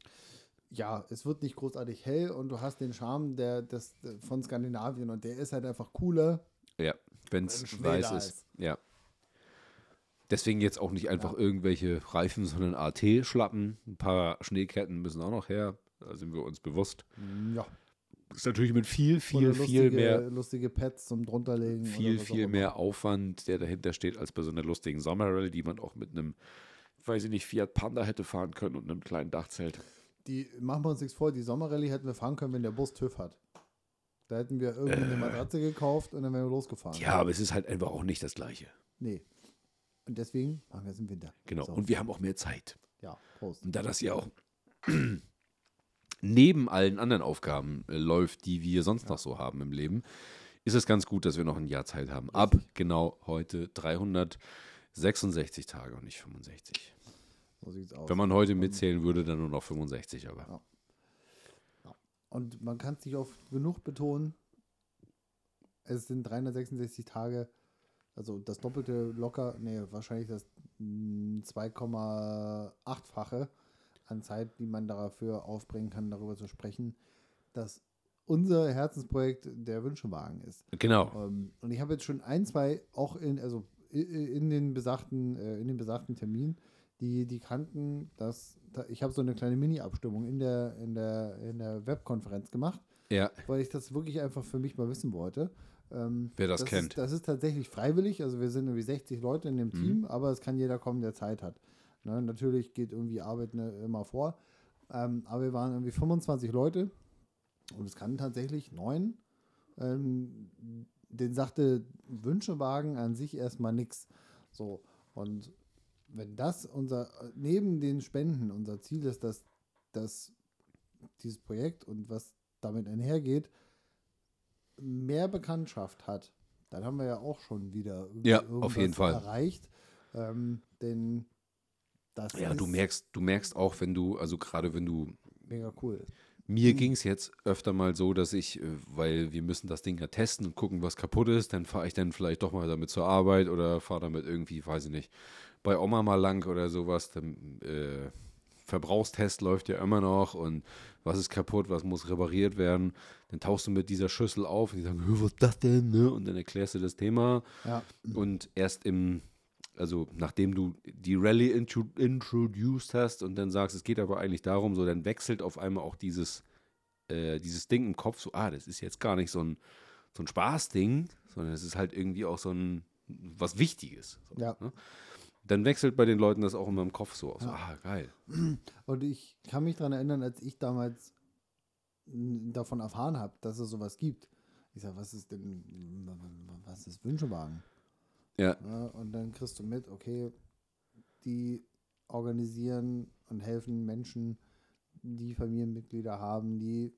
A: Ja, es wird nicht großartig hell und du hast den Charme der, des, von Skandinavien und der ist halt einfach cooler.
B: Ja, wenn es weiß ist.
A: ist.
B: Ja. Deswegen jetzt auch nicht einfach irgendwelche Reifen, sondern AT-Schlappen. Ein paar Schneeketten müssen auch noch her. Da sind wir uns bewusst.
A: Ja.
B: Ist natürlich mit viel, viel,
A: Oder
B: viel
A: lustige,
B: mehr,
A: Lustige Pads zum drunterlegen.
B: viel, viel mehr Aufwand, der dahinter steht, als bei so einer lustigen Sommerrallye, die man auch mit einem, weiß ich nicht, Fiat Panda hätte fahren können und einem kleinen Dachzelt.
A: Die, machen wir uns nichts vor, die Sommerrallye hätten wir fahren können, wenn der Bus TÜV hat. Da hätten wir irgendwie eine Matratze gekauft und dann wären wir losgefahren.
B: Ja, aber es ist halt einfach auch nicht das Gleiche.
A: Nee. Und deswegen machen wir es im Winter.
B: Genau.
A: So.
B: Und wir haben auch mehr Zeit.
A: ja, Prost.
B: Und da das ja auch neben allen anderen Aufgaben äh, läuft, die wir sonst noch so haben im Leben, ist es ganz gut, dass wir noch ein Jahr Zeit haben. Ab genau heute 366 Tage und nicht 65.
A: So sieht's aus.
B: Wenn man heute mitzählen würde, dann nur noch 65, aber.
A: Ja. Und man kann es nicht oft genug betonen. Es sind 366 Tage, also das Doppelte locker, nee, wahrscheinlich das mm, 2,8-fache an Zeit, die man dafür aufbringen kann, darüber zu sprechen, dass unser Herzensprojekt der Wünschewagen ist.
B: Genau.
A: Ähm, und ich habe jetzt schon ein, zwei, auch in, also in den besagten, äh, in den besagten Termin, die, die kannten, dass da, ich habe so eine kleine Mini-Abstimmung in der, in der, in der Webkonferenz gemacht,
B: Ja,
A: weil ich das wirklich einfach für mich mal wissen wollte. Ähm,
B: Wer das
A: Ist,
B: kennt.
A: das ist tatsächlich freiwillig, also wir sind irgendwie 60 Leute in dem
B: Mhm.
A: Team, aber es kann jeder kommen, der Zeit hat. Ne, natürlich geht irgendwie Arbeit ne, immer vor, ähm, aber wir waren irgendwie 25 Leute und es kann tatsächlich neun. Ähm, den sagte Wünschewagen an sich erstmal nichts. So, und wenn das unser, neben den Spenden unser Ziel ist, dass, dass dieses Projekt und was damit einhergeht, mehr Bekanntschaft hat, dann haben wir ja auch schon wieder
B: Ja, auf jeden Fall.
A: erreicht. Ähm, denn das
B: ja, du merkst, du merkst auch, wenn du, also gerade wenn du
A: mega cool.
B: Mir
A: Mhm.
B: ging es jetzt öfter mal so, dass ich, äh, weil wir müssen das Ding ja testen und gucken, was kaputt ist, dann fahre ich dann vielleicht doch mal damit zur Arbeit oder fahre damit irgendwie, weiß ich nicht, bei Oma mal lang oder sowas. Dann, äh, Verbrauchstest läuft ja immer noch und was ist kaputt, was muss repariert werden. Dann tauchst du mit dieser Schüssel auf und die sagen, "Hö, was ist das denn? Ne? Und dann erklärst du das Thema
A: Ja,
B: und erst im, also nachdem du die Rallye intro introduced hast und dann sagst, es geht aber eigentlich darum, so dann wechselt auf einmal auch dieses, äh, dieses Ding im Kopf, so, ah, das ist jetzt gar nicht so ein, so ein Spaßding, sondern es ist halt irgendwie auch so ein, was Wichtiges. So,
A: Ja.
B: ne? Dann wechselt bei den Leuten das auch immer im Kopf so aus.
A: Ja.
B: Ah, geil.
A: Und ich kann mich daran erinnern, als ich damals davon erfahren habe, dass es sowas gibt. Ich sage, was ist denn, was ist Wünschewagen?
B: Ja,
A: Ja, und dann kriegst du mit, okay, die organisieren und helfen Menschen, die Familienmitglieder haben, die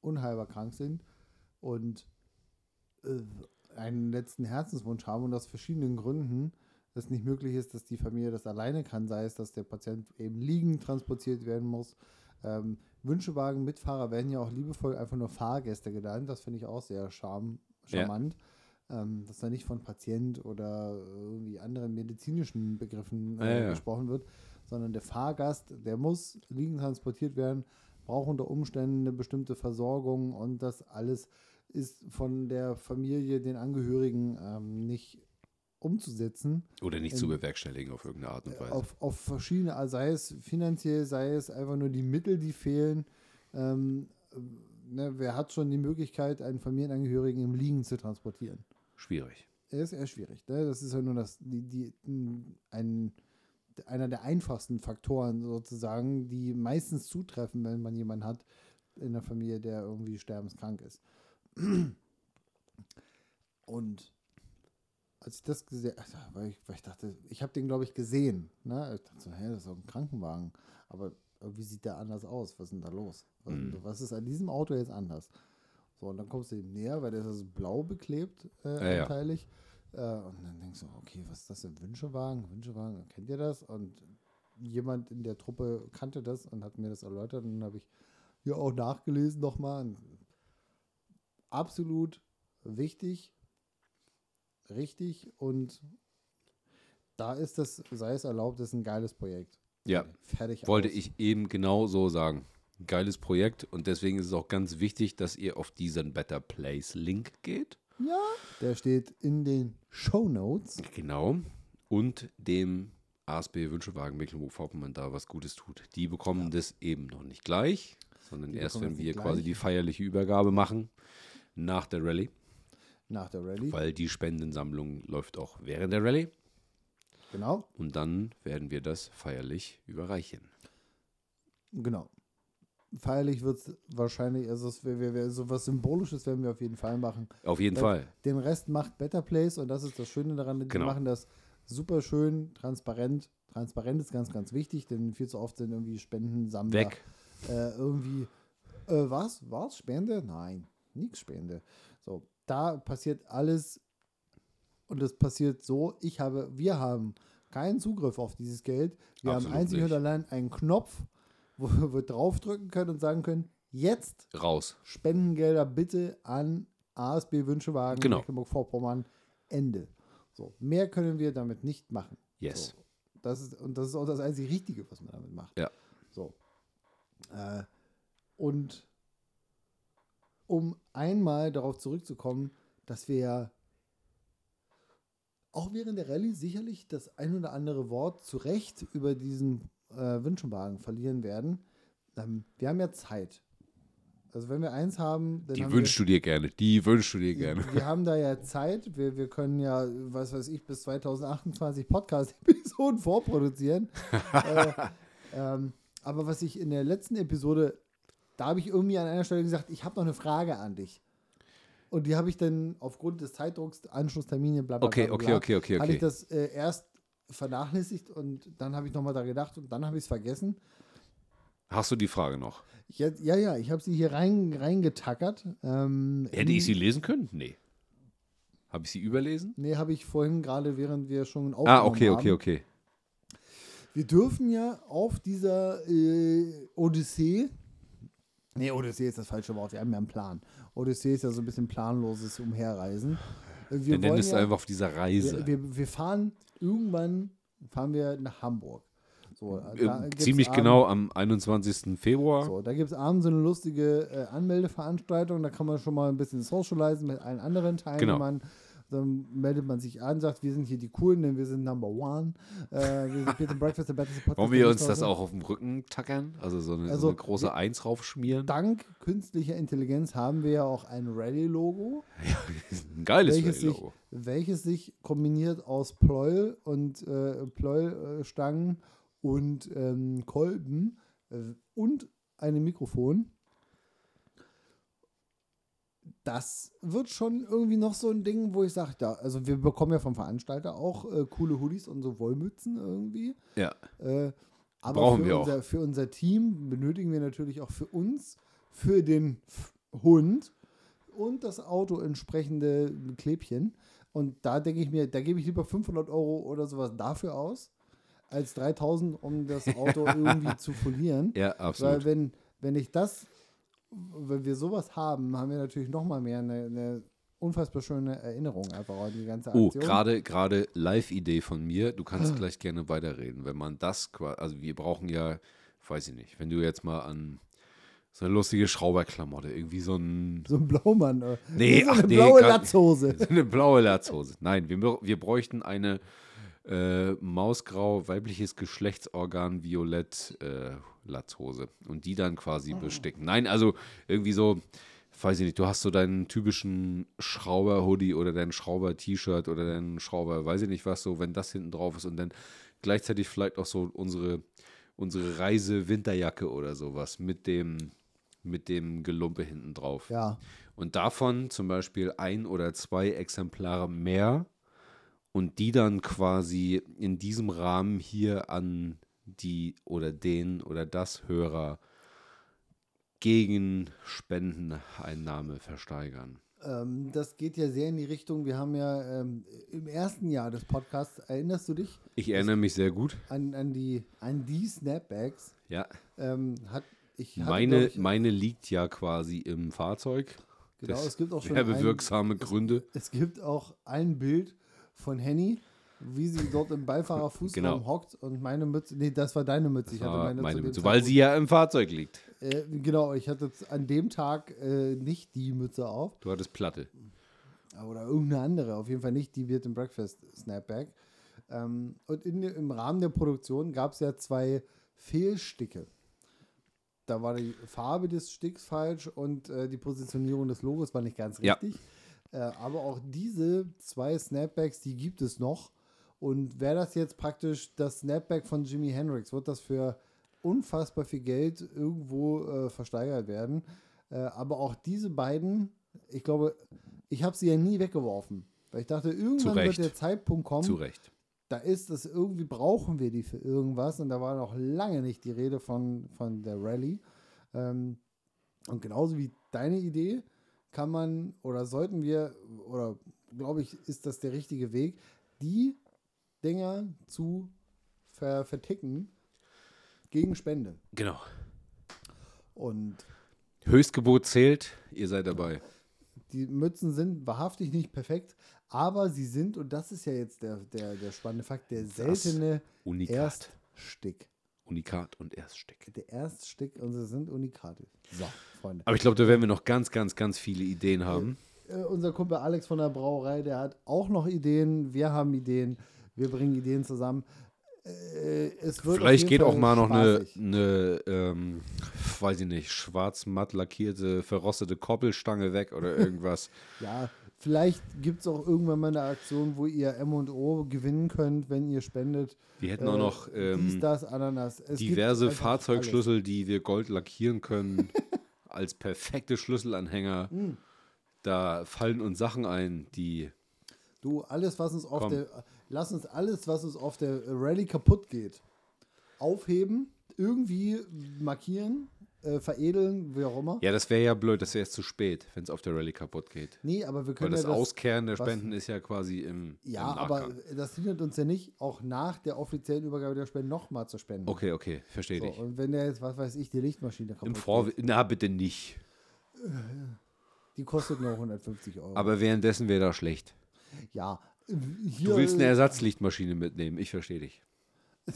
A: unheilbar krank sind und äh, einen letzten Herzenswunsch haben und aus verschiedenen Gründen es nicht möglich ist, dass die Familie das alleine kann, sei es, dass der Patient eben liegend transportiert werden muss. Ähm, Wünschewagen, Mitfahrer werden ja auch liebevoll einfach nur Fahrgäste genannt. Das finde ich auch sehr charm,
B: Ja.
A: charmant, ähm, dass da nicht von Patient oder irgendwie anderen medizinischen Begriffen
B: Ja,
A: äh,
B: ja.
A: gesprochen wird, sondern der Fahrgast, der muss liegend transportiert werden, braucht unter Umständen eine bestimmte Versorgung und das alles ist von der Familie, den Angehörigen ähm, nicht umzusetzen.
B: oder nicht
A: In-
B: zu bewerkstelligen auf irgendeine Art und Weise.
A: Auf, auf verschiedene, also sei es finanziell, sei es einfach nur die Mittel, die fehlen. Ähm, äh, ne, wer hat schon die Möglichkeit, einen Familienangehörigen im Liegen zu transportieren?
B: Schwierig.
A: Das ist eher schwierig. Ne? Das ist ja nur das, die, die, ein, einer der einfachsten Faktoren sozusagen, die meistens zutreffen, wenn man jemanden hat in der Familie, der irgendwie sterbenskrank ist. Und als ich das gesehen weil ich, weil ich dachte, ich habe den, glaube ich, gesehen. Ne? Ich dachte so, hä, das ist doch ein Krankenwagen. Aber wie sieht der anders aus? Was ist denn da los? Was,
B: Mhm.
A: was ist an diesem Auto jetzt anders? So, und dann kommst du ihm näher, weil der ist also blau beklebt, äh,
B: Ja, ja.
A: anteilig. Äh, und dann denkst du, okay, was ist das denn? Wünschewagen? Wünschewagen, kennt ihr das? Und jemand in der Truppe kannte das und hat mir das erläutert. Und dann habe ich hier auch nachgelesen nochmal. Absolut wichtig, richtig und da ist das, sei es erlaubt, ist ein geiles Projekt.
B: Ja,
A: Fertig.
B: wollte
A: aus.
B: ich eben genau so sagen. Geiles Projekt und deswegen ist es auch ganz wichtig, dass ihr auf diesen Better Place Link geht.
A: Ja, der steht in den Show Notes.
B: Genau. und dem ASB Wünschewagen Mecklenburg-Vorpommern da was Gutes tut. Die bekommen das eben noch nicht gleich, sondern
A: Die
B: erst, wenn wir quasi die feierliche Übergabe machen nach der Rallye,
A: Nach der Rallye.
B: weil die Spendensammlung läuft auch während der Rallye
A: Genau,
B: und dann werden wir das feierlich überreichen.
A: genau. Feierlich wird es wahrscheinlich, also es wär, wär, wär, so was Symbolisches werden wir auf jeden Fall machen.
B: Auf jeden
A: Weil
B: Fall.
A: Den Rest macht Better Place und das ist das Schöne daran. Die
B: Genau.
A: machen das super schön, transparent. Transparent ist ganz, ganz wichtig, denn viel zu oft sind irgendwie Spendensammler
B: Weg.
A: äh, irgendwie, äh, was? Was? Spende? Nein, nichts Spende. So, da passiert alles und es passiert so, ich habe, wir haben keinen Zugriff auf dieses Geld. Wir
B: Absolut
A: haben einzig
B: nicht.
A: und allein einen Knopf, wo wir draufdrücken können und sagen können, jetzt
B: Raus.
A: Spendengelder bitte an ASB Wünschewagen
B: Genau.
A: Mecklenburg-Vorpommern Ende. So, mehr können wir damit nicht machen.
B: Yes.
A: So, das ist, und das ist auch das einzige Richtige, was man damit macht.
B: Ja.
A: So. Äh, und um einmal darauf zurückzukommen, dass wir ja auch während der Rallye sicherlich das ein oder andere Wort zu Recht über diesen äh, Wünschenwagen verlieren werden. Ähm, wir haben ja Zeit. Also wenn wir eins haben, dann
B: Die
A: haben
B: wünschst du dir gerne. Die wünschst du dir
A: wir,
B: gerne.
A: wir haben da ja Zeit. Wir, wir können ja, was weiß ich, bis 2028 Podcast-Episoden vorproduzieren. äh, ähm, aber was ich in der letzten Episode, da habe ich irgendwie an einer Stelle gesagt, ich habe noch eine Frage an dich. Und die habe ich dann aufgrund des Zeitdrucks, Anschlusstermine, bla bla
B: Okay,
A: bla,
B: okay,
A: bla,
B: okay, okay,
A: hatte ich
B: okay.
A: das äh, erst vernachlässigt und dann habe ich nochmal da gedacht und dann habe ich es vergessen.
B: Hast du die Frage noch?
A: Ich, ja, ja, ich habe sie hier rein, reingetackert. Ähm,
B: Hätte ich sie lesen können? Nee. Habe ich sie überlesen?
A: Nee, habe ich vorhin gerade, während wir schon aufgenommen
B: Ah, okay, okay, okay.
A: Wir dürfen ja auf dieser äh, Odyssee, nee, Odyssee ist das falsche Wort, wir haben ja einen Plan. Odyssee ist ja so ein bisschen planloses Umherreisen. Äh, Wir,
B: Wir nennen es
A: ja,
B: einfach auf dieser Reise.
A: wir, wir, fahren, irgendwann fahren wir nach Hamburg. So, da
B: Ähm,
A: gibt's
B: Ziemlich
A: abends-
B: genau am 21. Februar.
A: So, da gibt es abends so eine lustige äh, Anmeldeveranstaltung, da kann man schon mal ein bisschen socialisen mit allen anderen
B: Genau.
A: Dann meldet man sich an, sagt, wir sind hier die Coolen, denn wir sind Number One. Äh, wir sind and Breakfast, der Podcast.
B: Wollen wir uns das auch auf dem Rücken tackern? Also so eine,
A: Also,
B: so eine große Eins raufschmieren?
A: Dank künstlicher Intelligenz haben wir ja auch ein Rally-Logo,
B: Ein geiles
A: welches sich,
B: Logo.
A: welches sich kombiniert aus Pleuel und äh, Pleuelstangen und ähm, Kolben äh, und einem Mikrofon. Das wird schon irgendwie noch so ein Ding, wo ich sage, da, also wir bekommen ja vom Veranstalter auch äh, coole Hoodies und so Wollmützen irgendwie.
B: Ja.
A: Äh, aber
B: Brauchen
A: für,
B: wir auch.
A: unser, für unser Team benötigen wir natürlich auch für uns, für den Hund und das Auto entsprechende Klebchen. Und da denke ich mir, da gebe ich lieber 500 Euro oder sowas dafür aus, als 3000, um das Auto irgendwie zu folieren.
B: Ja,
A: Weil
B: absolut.
A: wenn, wenn ich das, wenn wir sowas haben, haben wir natürlich noch mal mehr eine, eine unfassbar schöne Erinnerung einfach an die ganze
B: Oh,
A: Aktion.
B: gerade gerade Live-Idee von mir. Du kannst gleich gerne weiterreden. Wenn man das quasi, also wir brauchen ja, weiß ich nicht, wenn du jetzt mal an so eine lustige Schrauberklamotte, irgendwie so ein
A: so ein Blaumann. äh,
B: Nee,
A: so
B: ach
A: eine
B: nee,
A: blaue
B: gar-
A: Latzhose.
B: So eine blaue Latzhose. Nein, wir, wir bräuchten eine äh, mausgrau, weibliches Geschlechtsorgan, violett äh, Latzhose. Und die dann quasi besticken. Nein, also irgendwie so, weiß ich nicht, du hast so deinen typischen Schrauber-Hoodie oder dein Schrauber-T-Shirt oder dein Schrauber, weiß ich nicht was, so, wenn das hinten drauf ist und dann gleichzeitig vielleicht auch so unsere, unsere Reise-Winterjacke oder sowas mit dem, mit dem Gelumpe hinten drauf.
A: Ja,
B: Und davon zum Beispiel ein oder zwei Exemplare mehr und die dann quasi in diesem Rahmen hier an die oder den oder das Hörer gegen Spendeneinnahme versteigern.
A: ähm, das geht ja sehr in die Richtung. Wir haben ja ähm, im ersten Jahr des Podcasts, erinnerst du dich
B: Ich erinnere mich sehr gut.
A: an, an, die, an die Snapbacks?
B: Ja,
A: Ähm, hat, ich hatte,
B: meine,
A: ich,
B: meine liegt ja quasi im Fahrzeug.
A: genau,
B: das
A: es gibt auch schon ein,
B: Werbewirksame Gründe.
A: es gibt auch ein Bild von Henny, wie sie dort im Beifahrerfußraum
B: Genau.
A: hockt und meine Mütze, nee, das war deine Mütze. Ich hatte meine,
B: meine Mütze, weil sie ja im Fahrzeug liegt.
A: Äh, genau, ich hatte an dem Tag äh, nicht die Mütze auf.
B: Du hattest Platte.
A: Oder irgendeine andere. Auf jeden Fall nicht die Beard and Breakfast Snapback. Ähm, und in, im Rahmen der Produktion gab es ja zwei Fehlsticke. Da war die Farbe des Sticks falsch und äh, die Positionierung des Logos war nicht ganz
B: Ja.
A: richtig. Äh, aber auch diese zwei Snapbacks, die gibt es noch. Und wäre das jetzt praktisch das Snapback von Jimi Hendrix, wird das für unfassbar viel Geld irgendwo äh, versteigert werden. Äh, aber auch diese beiden, ich glaube, ich habe sie ja nie weggeworfen. Weil ich dachte, irgendwann wird der Zeitpunkt kommen,
B: Zu Recht.
A: da ist es irgendwie, brauchen wir die für irgendwas. Und da war noch lange nicht die Rede von, von der Rallye. Ähm, und genauso wie deine Idee kann man oder sollten wir, oder glaube ich, ist das der richtige Weg, die Dinger zu ver verticken gegen Spende.
B: Genau.
A: Und
B: Höchstgebot zählt, ihr seid dabei.
A: die Mützen sind wahrhaftig nicht perfekt, aber sie sind, und das ist ja jetzt der, der, der spannende Fakt, der seltene
B: Unikat.
A: Erststick.
B: Unikat und Erststick.
A: Der Erststick und sie sind Unikate. So, Freunde.
B: Aber ich glaube, da werden wir noch ganz, ganz, ganz viele Ideen haben.
A: Äh, unser Kumpel Alex von der Brauerei, der hat auch noch Ideen. Wir haben Ideen. Wir bringen Ideen zusammen. Äh, es wird auf
B: Vielleicht geht
A: Fall
B: auch mal noch eine, eine ähm, weiß ich nicht, schwarz-matt lackierte, verrostete Koppelstange weg oder irgendwas.
A: Ja, vielleicht gibt es auch irgendwann mal eine Aktion, wo ihr M&O gewinnen könnt, wenn ihr spendet.
B: Wir hätten
A: Äh,
B: auch noch
A: dies,
B: ähm,
A: das, Ananas. Es
B: diverse Fahrzeugschlüssel, die wir gold lackieren können, als perfekte Schlüsselanhänger.
A: Hm.
B: Da fallen uns Sachen ein, die
A: alles. Du, alles, was uns auf der, lass uns alles, was uns auf der Rallye kaputt geht, aufheben, irgendwie markieren, äh, veredeln, wie auch immer.
B: Ja, das wäre ja blöd, das wäre jetzt zu spät, wenn es auf der Rallye kaputt geht.
A: Nee, aber wir
B: Weil
A: können
B: das,
A: ja das,
B: Auskehren der
A: was-
B: Spenden ist ja quasi im,
A: Ja,
B: im
A: aber das hindert uns ja nicht, auch nach der offiziellen Übergabe der Spenden nochmal zu spenden.
B: Okay, okay, verstehe
A: So,
B: dich.
A: und wenn der jetzt, was weiß ich, die Lichtmaschine kaputt
B: Im Vor
A: geht,
B: Na, bitte nicht.
A: die kostet nur 150 Euro.
B: Aber währenddessen wäre das schlecht.
A: ja, hier,
B: Du willst eine Ersatzlichtmaschine mitnehmen, ich verstehe dich.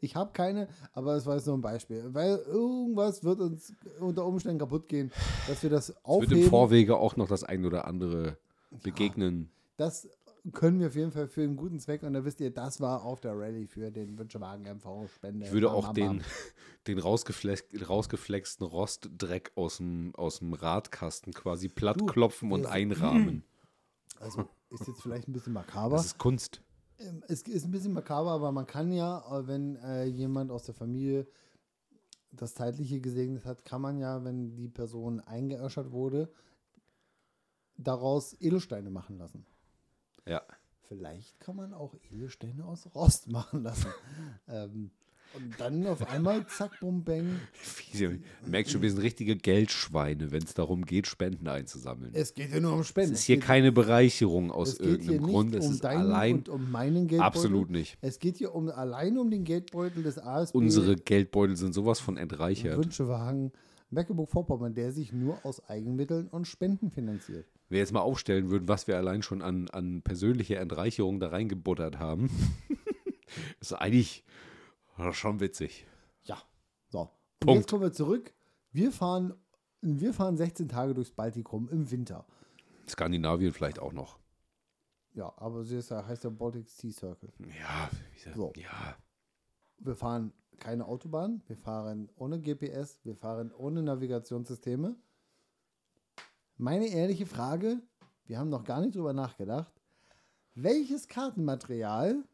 A: Ich habe keine, aber es war jetzt nur ein Beispiel. Weil irgendwas wird uns unter Umständen kaputt gehen, dass wir das
B: Es wird im
A: aufheben.
B: Vorwege auch noch das ein oder andere begegnen.
A: Das können wir auf jeden Fall für einen guten Zweck. Und da wisst ihr, das war auf der Rallye für den Wünschewagen MV Spende.
B: Ich würde auch den, den rausgeflex, rausgeflexten Rostdreck aus dem, aus dem Radkasten quasi platt
A: Du,
B: klopfen und einrahmen.
A: Also ist jetzt vielleicht ein bisschen makaber.
B: Das ist Kunst.
A: Ähm, Es ist ein bisschen makaber, aber man kann ja, äh, wenn äh, jemand aus der Familie das Zeitliche gesegnet hat, kann man ja, wenn die Person eingeäschert wurde, daraus Edelsteine machen lassen.
B: Ja.
A: Vielleicht kann man auch Edelsteine aus Rost machen lassen. ähm, und dann auf einmal, zack, bum, bang.
B: Du merkst schon, wir sind richtige Geldschweine, wenn es darum geht, Spenden einzusammeln.
A: Es geht ja nur um Spenden.
B: Es ist hier keine Bereicherung aus
A: es geht hier
B: irgendeinem
A: nicht
B: Grund. Es
A: um
B: ist
A: deinen
B: allein
A: und um meinen Geldbeutel.
B: absolut nicht.
A: Es geht hier um, allein um den Geldbeutel des ASB.
B: Unsere Geldbeutel sind sowas von entreichert.
A: Wünschewagen Mecklenburg-Vorpommern, der sich nur aus Eigenmitteln und Spenden finanziert.
B: wir jetzt mal aufstellen würden, was wir allein schon an, an persönlicher Entreicherung da reingebuttert haben, ist eigentlich schon witzig.
A: Ja. So. Und
B: Punkt.
A: jetzt kommen wir zurück. Wir fahren, wir fahren 16 Tage durchs Baltikum im Winter.
B: Skandinavien vielleicht auch noch.
A: Ja, aber ja, heißt ja Baltic Sea Circle.
B: Ja, wie gesagt,
A: So.
B: ja.
A: Wir fahren keine Autobahn, wir fahren ohne GPS, wir fahren ohne Navigationssysteme. Meine ehrliche Frage, wir haben noch gar nicht drüber nachgedacht, welches Kartenmaterial,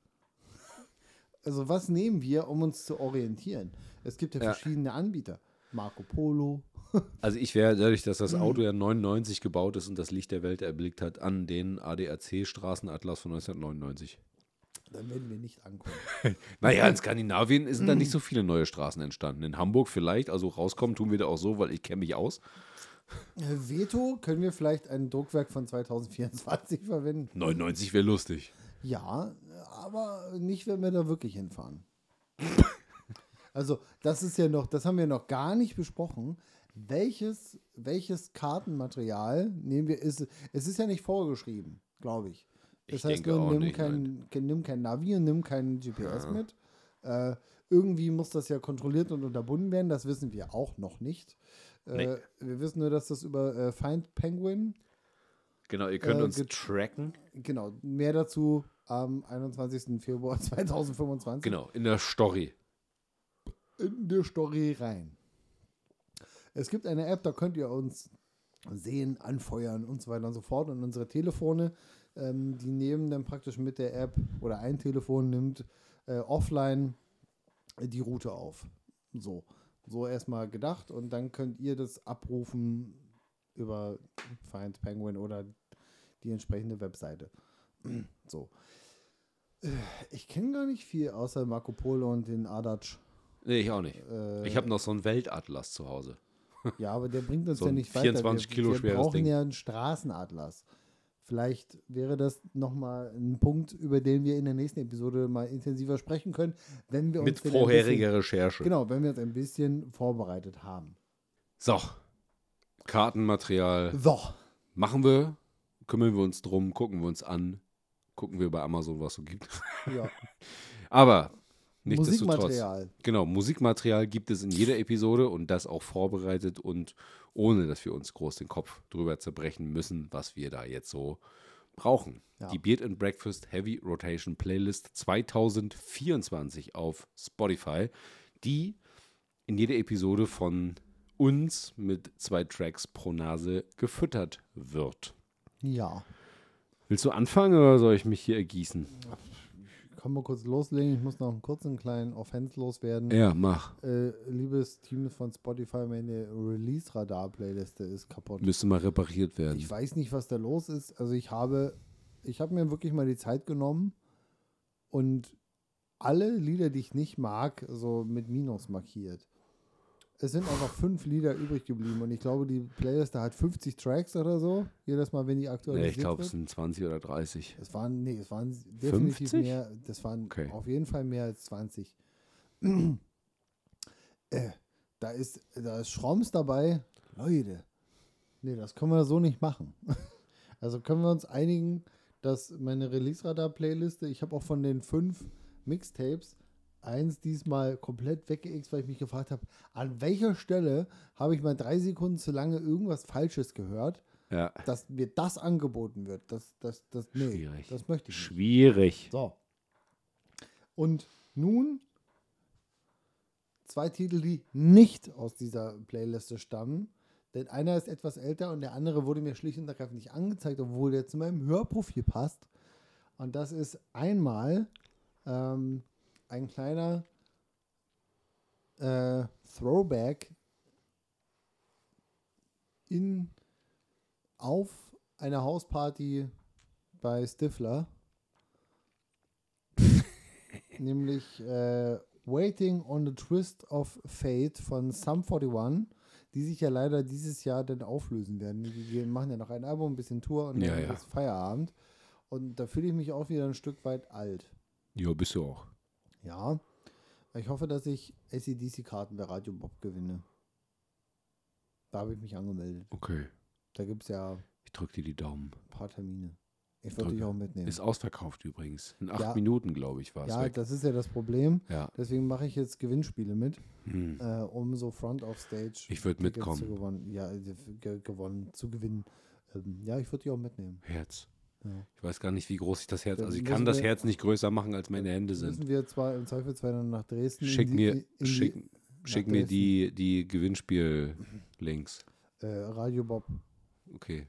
A: also was nehmen wir, um uns zu orientieren? Es gibt ja,
B: Ja.
A: verschiedene Anbieter. Marco Polo.
B: Also ich wäre, dadurch, dass
A: Mhm.
B: das Auto ja 99 gebaut ist und das Licht der Welt erblickt hat, an den ADAC Straßenatlas von 1999.
A: Dann werden wir nicht ankommen.
B: Naja, in Skandinavien sind da
A: Mhm.
B: nicht so viele neue Straßen entstanden. In Hamburg vielleicht, also rauskommen tun wir da auch so, weil ich kenne mich aus.
A: Äh, Veto, können wir vielleicht ein Druckwerk von 2024 verwenden?
B: 99 wäre lustig.
A: Ja, aber nicht, wenn wir da wirklich hinfahren. also, das ist ja noch, das haben wir noch gar nicht besprochen. Welches, welches Kartenmaterial nehmen wir? Ist, es ist ja nicht vorgeschrieben, glaube ich. Das
B: Ich
A: heißt nur, nimm,
B: nicht,
A: kein, ke- nimm kein Navi und nimm kein GPS mit. Äh, irgendwie muss das ja kontrolliert und unterbunden werden, das wissen wir auch noch nicht. Äh,
B: Nee.
A: Wir wissen nur, dass das über äh, Find Penguin
B: Genau, ihr könnt
A: Äh,
B: uns tracken.
A: Genau, mehr dazu am 21. Februar 2025
B: Genau, in der Story.
A: in der Story rein. Es gibt eine App, da könnt ihr uns sehen, anfeuern und so weiter und so fort. Und unsere Telefone, ähm, die nehmen dann praktisch mit der App oder ein Telefon nimmt äh, offline die Route auf. So. So erstmal gedacht und dann könnt ihr das abrufen über Find Penguin oder die entsprechende Webseite. So. Äh, Ich kenne gar nicht viel außer Marco Polo und den Adatsch.
B: Nee, ich auch nicht.
A: Äh,
B: Ich habe noch so einen Weltatlas zu Hause.
A: Ja, aber der bringt uns
B: So
A: ja nicht weiter.
B: 24
A: wir,
B: Kilo
A: wir
B: schweres
A: brauchen
B: Ding.
A: ja einen Straßenatlas. Vielleicht wäre das nochmal ein Punkt, über den wir in der nächsten Episode mal intensiver sprechen können, wenn wir uns
B: Mit vorheriger Recherche.
A: Bisschen, genau, wenn wir uns ein bisschen vorbereitet haben.
B: So. Kartenmaterial
A: So,
B: machen wir, kümmern wir uns drum, gucken wir uns an, gucken wir bei Amazon, was so gibt.
A: ja.
B: Aber nichtsdestotrotz.
A: Musikmaterial.
B: Genau, Musikmaterial gibt es in jeder Episode und das auch vorbereitet und ohne, dass wir uns groß den Kopf drüber zerbrechen müssen, was wir da jetzt so brauchen.
A: Ja.
B: Die Beard and Breakfast Heavy Rotation Playlist 2024 auf Spotify, die in jeder Episode von uns mit zwei Tracks pro Nase gefüttert wird.
A: Ja.
B: Willst du anfangen oder soll ich mich hier ergießen?
A: Ich kann mal kurz loslegen. Ich muss noch einen kurzen kleinen Offense loswerden.
B: Ja, mach.
A: Äh, liebes Team von Spotify, meine Release-Radar-Playliste ist kaputt.
B: Müsste mal repariert werden.
A: Ich weiß nicht, was da los ist. Also ich habe, ich habe mir wirklich mal die Zeit genommen und alle Lieder, die ich nicht mag, so mit Minus markiert. Es sind einfach fünf Lieder übrig geblieben und ich glaube, die Playlist hat 50 Tracks oder so. Jedes Mal, wenn die
B: Nee,
A: aktualisiert
B: ich glaube, es sind 20 oder 30.
A: Es waren, nee, es waren definitiv
B: 50?
A: mehr, das waren
B: Okay.
A: auf jeden Fall mehr als 20. äh, da ist, da ist Schroms dabei. Leute, nee, das können wir so nicht machen. also können wir uns einigen, dass meine Release-Radar-Playliste, ich habe auch von den fünf Mixtapes eins diesmal komplett weggeixt, weil ich mich gefragt habe, an welcher Stelle habe ich mal drei Sekunden zu lange irgendwas Falsches gehört,
B: Ja.
A: dass mir das angeboten wird. Das, das, das, nee,
B: Schwierig.
A: das möchte ich nicht.
B: Schwierig.
A: So. Und nun zwei Titel, die nicht aus dieser Playliste stammen. Denn einer ist etwas älter und der andere wurde mir schlicht und ergreifend nicht angezeigt, obwohl der zu meinem Hörprofil passt. Und das ist einmal ähm, ein kleiner äh, Throwback in auf einer Hausparty bei Stifler. nämlich äh, Waiting on the Twist of Fate von Sum 41, die sich ja leider dieses Jahr dann auflösen werden. Die, machen ja noch ein Album, ein bisschen Tour und dann
B: ja.
A: ist Feierabend. Und da fühle ich mich auch wieder ein Stück weit alt.
B: Ja, bist du auch.
A: Ja. Ich hoffe, dass ich ACDC-Karten bei Radio Bob gewinne. Da habe ich mich angemeldet.
B: Okay.
A: Da gibt es ja ein
B: Ich drück dir die Daumen.
A: paar Termine. Ich würde dich auch mitnehmen.
B: Ist ausverkauft übrigens. In acht
A: Ja.
B: Minuten, glaube ich, war es
A: ja,
B: weg.
A: das ist ja das Problem.
B: Ja.
A: Deswegen mache ich jetzt Gewinnspiele mit,
B: Hm.
A: äh, um so Front of Stage
B: Ich würd
A: Tickets
B: mitkommen.
A: Zu gewonnen, ja, äh, ge gewonnen, zu gewinnen. Ähm, ja, ich würde die auch mitnehmen.
B: Herz. Ich weiß gar nicht, wie groß ich das Herz. Also ich kann das Herz nicht größer machen, als meine Hände sind.
A: Müssen wir zwar im Zweifelsfall dann nach Dresden.
B: Schick
A: die,
B: mir,
A: die,
B: schick, schick mir die, die Gewinnspiel-Links.
A: Äh, Radio Bob.
B: Okay.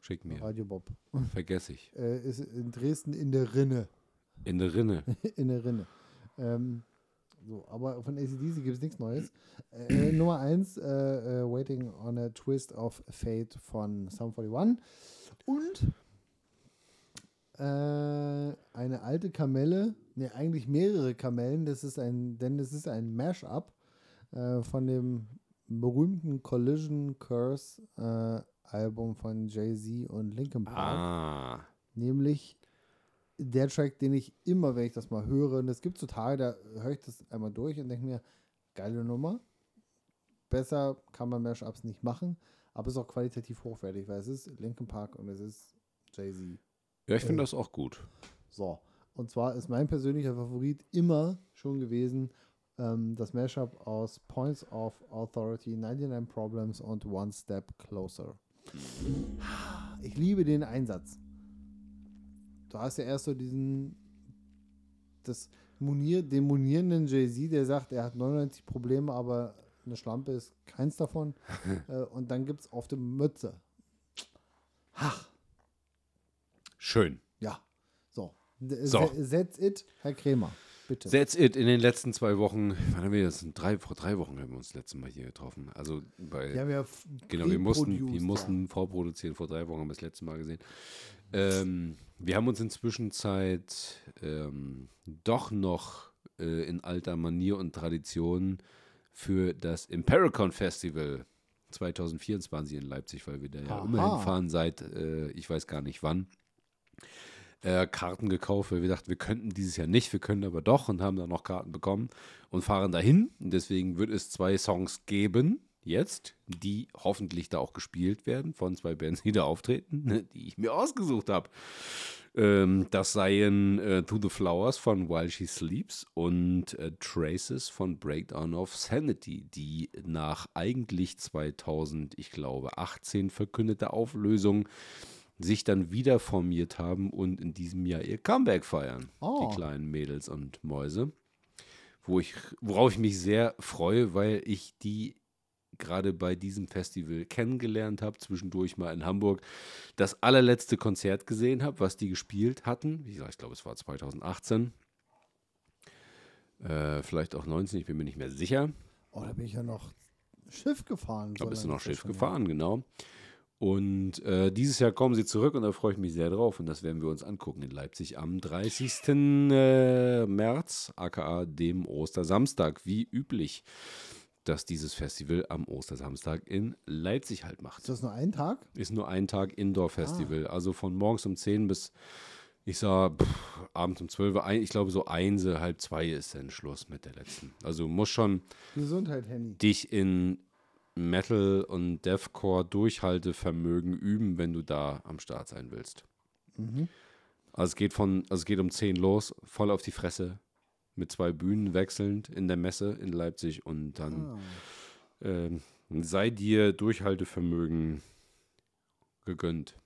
B: Schick mir.
A: Radio Bob.
B: Vergesse ich.
A: Äh, ist in Dresden in der Rinne.
B: In der Rinne.
A: in der Rinne. Ähm, so, aber von ACDC gibt es nichts Neues. Äh, Nummer 1, äh, äh, Waiting on a Twist of Fate von Sum 41. Und äh, eine alte Kamelle, ne, eigentlich mehrere Kamellen, das ist ein, denn das ist ein Mashup äh, von dem berühmten Collision Curse äh, Album von Jay-Z und Linkin Park
B: Ah.
A: nämlich der Track, den ich immer, wenn ich das mal höre, und es gibt so Tage, da höre ich das einmal durch und denke mir, geile Nummer. Besser kann man Mashups nicht machen, aber es ist auch qualitativ hochwertig, weil es ist Linkin Park und es ist Jay-Z.
B: Ja, ich finde
A: Äh.
B: das auch gut.
A: So, und zwar ist mein persönlicher Favorit immer schon gewesen ähm, das Mashup aus Points of Authority, 99 Problems und One Step Closer. Ich liebe den Einsatz. du hast ja erst so diesen, das Monier, den monierenden Jay-Z, der sagt, er hat 99 Probleme, aber eine Schlampe ist keins davon. äh, und dann gibt es auf der Mütze. Ach,
B: Schön.
A: ja. So.
B: So.
A: That's it, Herr Kremer. Bitte.
B: That's it. In den letzten zwei Wochen, wann haben wir das? Drei, vor drei Wochen haben wir uns das letzte Mal hier getroffen. Also bei,
A: Wir haben ja f-
B: Genau, wir mussten, wir mussten vorproduzieren. Vor drei Wochen haben wir das letzte Mal gesehen. Ähm, wir haben uns inzwischen Zeit ähm, doch noch äh, in alter Manier und Tradition für das Impericon Festival 2024 in Leipzig, weil wir da ja
A: Aha.
B: immer hinfahren seit, äh, ich weiß gar nicht wann, äh, Karten gekauft, weil wir dachten, wir könnten dieses Jahr nicht, wir können aber doch und haben dann noch Karten bekommen und fahren dahin. Und deswegen wird es zwei Songs geben, jetzt, die hoffentlich da auch gespielt werden von zwei Bands, die da auftreten, die ich mir ausgesucht habe. Ähm, das seien äh, To the Flowers von While She Sleeps und äh, Traces von Breakdown of Sanity, die nach eigentlich 2000, ich glaube, 18 verkündeter Auflösung sich dann wieder formiert haben und in diesem Jahr ihr Comeback feiern,
A: Oh.
B: die kleinen Mädels und Mäuse. Wo ich, worauf ich mich sehr freue, weil ich die gerade bei diesem Festival kennengelernt habe, zwischendurch mal in Hamburg das allerletzte Konzert gesehen habe, was die gespielt hatten. Wie gesagt, ich glaube, es war 2018. Äh, vielleicht auch 19, ich bin mir nicht mehr sicher.
A: Oh, da bin ich ja noch Schiff gefahren.
B: Da bist du noch Schiff gefahren, genau. Und äh, dieses Jahr kommen sie zurück und da freue ich mich sehr drauf. Und das werden wir uns angucken in Leipzig am 30. äh, März, aka dem Ostersamstag, wie üblich, dass dieses Festival am Ostersamstag in Leipzig halt macht.
A: Ist das nur ein Tag?
B: Ist nur ein Tag Indoor-Festival. Also von morgens um 10 bis, ich sag, pff, abends um 12 Uhr. Ich glaube, so eins, halb zwei ist dann Schluss mit der letzten. Also muss schon
A: Gesundheit, Henny.
B: dich in Metal und Deathcore Durchhaltevermögen üben, wenn du da am Start sein willst.
A: Mhm.
B: Also es geht von, also es geht um 10 los, voll auf die Fresse, mit zwei Bühnen wechselnd in der Messe in Leipzig und dann
A: Ah.
B: ähm, sei dir Durchhaltevermögen gegönnt.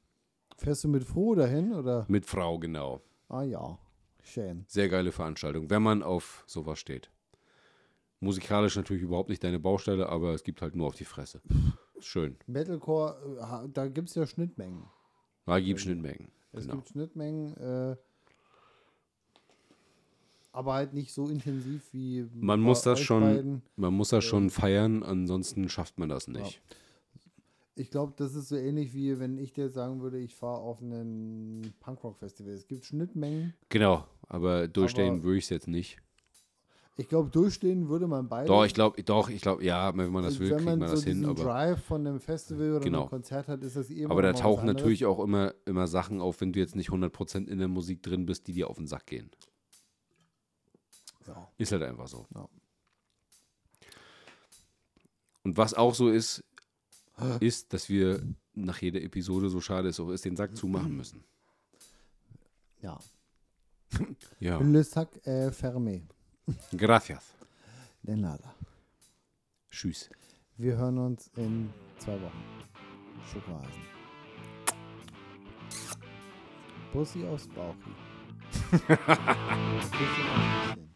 A: Fährst du mit Froh dahin oder?
B: Mit Frau, genau.
A: Ah ja, schön.
B: Sehr geile Veranstaltung, wenn man auf sowas steht. Musikalisch natürlich überhaupt nicht deine Baustelle, aber es gibt halt nur auf die Fresse. Schön.
A: Metalcore, äh, da gibt es ja Schnittmengen.
B: Da gibt Schnittmengen.
A: Es
B: Genau.
A: gibt Schnittmengen, äh, aber halt nicht so intensiv wie
B: Man muss das schon-
A: beiden.
B: Man muss das schon feiern, ansonsten schafft man das
A: Ja.
B: nicht.
A: Ich glaube, das ist so ähnlich wie wenn ich dir sagen würde, ich fahre auf einen Punkrock-Festival. Es gibt Schnittmengen.
B: Genau, aber durchstehen würde ich es jetzt nicht.
A: Ich glaube, durchstehen würde man beide.
B: Doch, ich glaube, doch, ich glaube, ja, wenn man das will,
A: wenn
B: kriegt
A: man
B: man
A: so
B: das hin. Aber,
A: Drive von einem Festival oder
B: Genau.
A: einem Konzert hat, ist das eben
B: aber da tauchen natürlich auch immer, immer Sachen auf, wenn du jetzt nicht 100% in der Musik drin bist, die dir auf den Sack gehen.
A: Ja.
B: Ist halt einfach so.
A: Ja.
B: Und was auch so ist, ist, dass wir nach jeder Episode, so schade es auch ist, den Sack zumachen müssen.
A: ja.
B: Ja.
A: Le sac est fermé.
B: Gracias.
A: De nada.
B: Tschüss.
A: Wir hören uns in zwei Wochen. Schokohasen. Bussi aufs Bauchi.